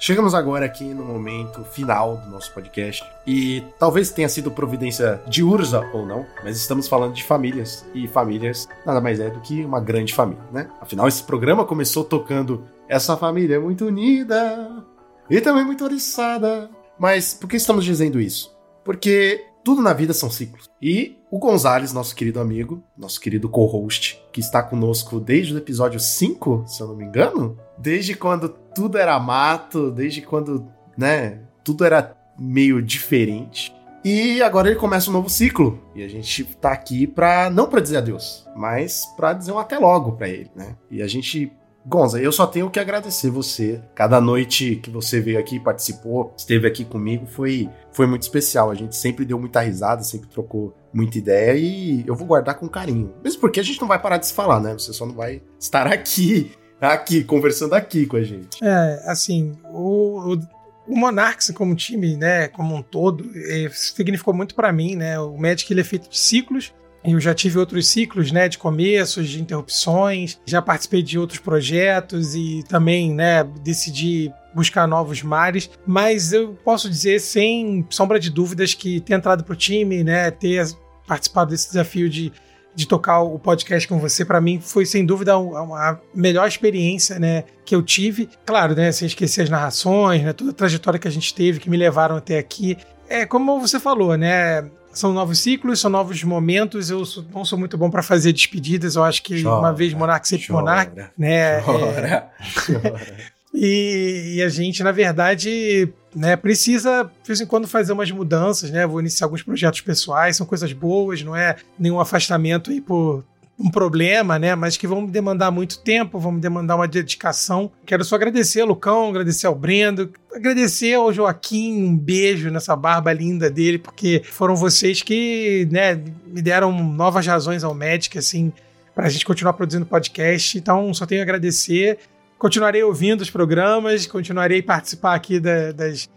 Chegamos agora aqui no momento final do nosso podcast. E talvez tenha sido providência de Urza ou não, mas estamos falando de famílias. E famílias nada mais é do que uma grande família, né? Afinal, esse programa começou tocando Essa família é muito unida e também muito oriçada. Mas por que estamos dizendo isso? Porque tudo na vida são ciclos. E o Gonzales, nosso querido amigo, nosso querido co-host, que está conosco desde o episódio 5, se eu não me engano, desde quando tudo era mato, desde quando, né, tudo era meio diferente. E agora ele começa um novo ciclo. E a gente tá aqui pra, não pra dizer adeus, mas pra dizer um até logo pra ele, né? E a gente Gonza, eu só tenho que agradecer você. Cada noite que você veio aqui, participou, esteve aqui comigo, foi, foi muito especial. A gente sempre deu muita risada, sempre trocou muita ideia e eu vou guardar com carinho. Mesmo porque a gente não vai parar de se falar, né? Você só não vai estar aqui, aqui, conversando aqui com a gente. É, assim, o, o, o Monarchs como time, né, como um todo, eh, significou muito pra mim, né? O Magic ele é feito de ciclos. Eu já tive outros ciclos, né, de começos, de interrupções, já participei de outros projetos e também, né, decidi buscar novos mares, mas eu posso dizer sem sombra de dúvidas que ter entrado pro time, né, ter participado desse desafio de de tocar o podcast com você, para mim foi sem dúvida a melhor experiência, né, que eu tive. Claro, né, sem esquecer as narrações, né, toda a trajetória que a gente teve que me levaram até aqui. É como você falou, né, são novos ciclos, são novos momentos. Eu sou- não sou muito bom para fazer despedidas. Eu acho que Chora, uma vez monarca sempre chora, monarca, né? é, Chora, chora. e, e a gente, na verdade, né, precisa, de vez em quando, fazer umas mudanças, né? Vou iniciar alguns projetos pessoais, são coisas boas, não é nenhum afastamento aí por um problema, né? Mas que vão me demandar muito tempo, vão me demandar uma dedicação. Quero só agradecer ao Lucão, agradecer ao Brendo, agradecer ao Joaquim, um beijo nessa barba linda dele, porque foram vocês que, né, me deram novas razões ao Magic, assim, pra gente continuar produzindo podcast. Então, só tenho a agradecer. Continuarei ouvindo os programas, continuarei participar aqui da- das,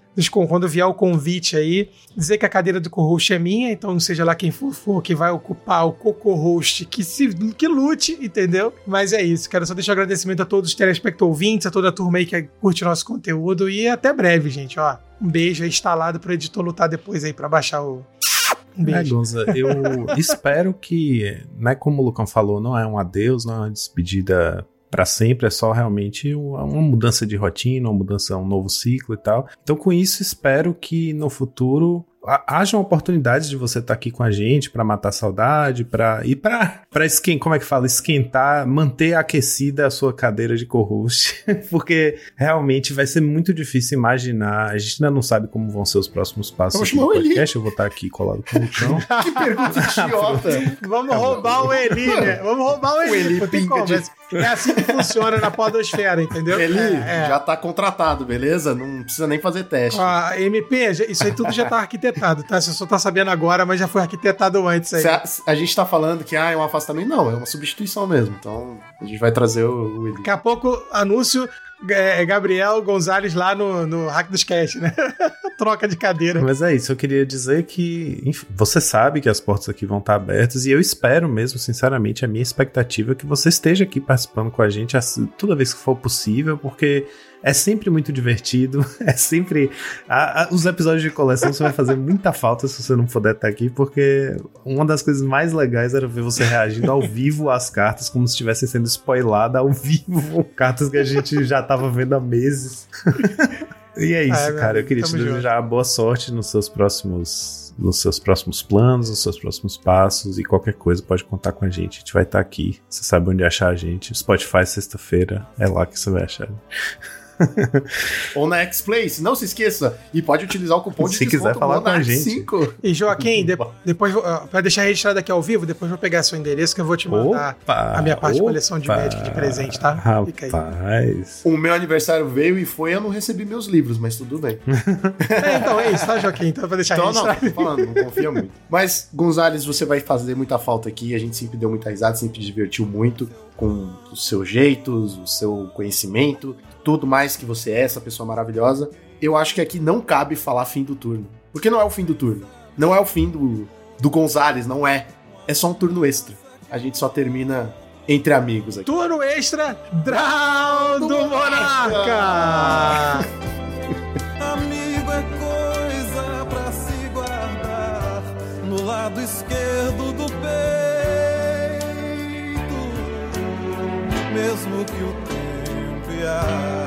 quando vier o convite aí. Dizer que a cadeira do co-host é minha, então seja lá quem for, for que vai ocupar o co-host, que, se, que lute, entendeu? Mas é isso. Quero só deixar agradecimento a todos os telespectadores ouvintes, a toda a turma aí que curte nosso conteúdo e até breve, gente. Ó, um beijo aí instalado pro editor lutar depois aí pra baixar o. Um É, beijo. Gonza, eu espero que, né, como o Lucão falou, não é um adeus, não é uma despedida pra sempre, é só realmente uma mudança de rotina, uma mudança, um novo ciclo e tal. Então, com isso, espero que no futuro ha- haja uma oportunidade de você estar aqui com a gente pra matar a saudade, para e para para esquentar, como é que fala, esquentar, manter aquecida a sua cadeira de co-host, porque realmente vai ser muito difícil imaginar. A gente ainda não sabe como vão ser os próximos passos Vamos do chamar o Eli. podcast. Eu vou estar aqui colado com o Lucão. que pergunta idiota. Vamos roubar o Eli, né? Vamos roubar o O Eli. Eli Não tem pinga como. de- É assim que funciona na podosfera, entendeu? Ele É, é. já tá contratado, beleza? Não precisa nem fazer teste. A MP, isso aí tudo já tá arquitetado, tá? Você só tá sabendo agora, mas já foi arquitetado antes aí. A, a gente tá falando que ah, é um afastamento, não, é uma substituição mesmo. Então a gente vai trazer o, o Willi. Daqui a pouco, anúncio é, Gabriel Gonzalez lá no, no Hack dos Cast, né? Troca de cadeira. Mas é isso, eu queria dizer que enfim, você sabe que as portas aqui vão estar abertas e eu espero mesmo, sinceramente, a minha expectativa é que você esteja aqui participando com a gente assim, toda vez que for possível, porque é sempre muito divertido, é sempre. a- a- os episódios de coleção você vai fazer muita falta se você não puder estar aqui, porque uma das coisas mais legais era ver você reagindo ao vivo às cartas, como se estivessem sendo spoiladas ao vivo, cartas que a gente já tava vendo há meses. E é isso, É, cara. Eu queria te junto. desejar boa sorte nos seus próximos, nos seus próximos planos, nos seus próximos passos e qualquer coisa pode contar com a gente. A gente vai estar aqui. Você sabe onde achar a gente. Spotify sexta-feira é lá que você vai achar. Ou na X-Place, não se esqueça. E pode utilizar o cupom de Se quiser falar com a gente. 5. E Joaquim, de- depois, vou- ó, pra deixar registrado aqui ao vivo, depois vou pegar seu endereço que eu vou te mandar Opa, a minha parte de opa, coleção de Magic de presente, tá? Fica aí. Rapaz. O meu aniversário veio e foi, eu não recebi meus livros, mas tudo bem. É, então é isso, tá, Joaquim? Então pra deixar Então, não, registrado. tô falando, não confia muito. Mas, Gonzalez, você vai fazer muita falta aqui. A gente sempre deu muita risada, sempre divertiu muito com os seus jeitos, o seu conhecimento, tudo mais que você é, essa pessoa maravilhosa. Eu acho que aqui não cabe falar fim do turno. Porque não é o fim do turno. Não é o fim do, do Gonzalez, não é. É só um turno extra. A gente só termina entre amigos aqui. Turno extra, Draw do Monarca! Amigo é coisa pra se guardar no lado esquerdo do peito, mesmo que o tempo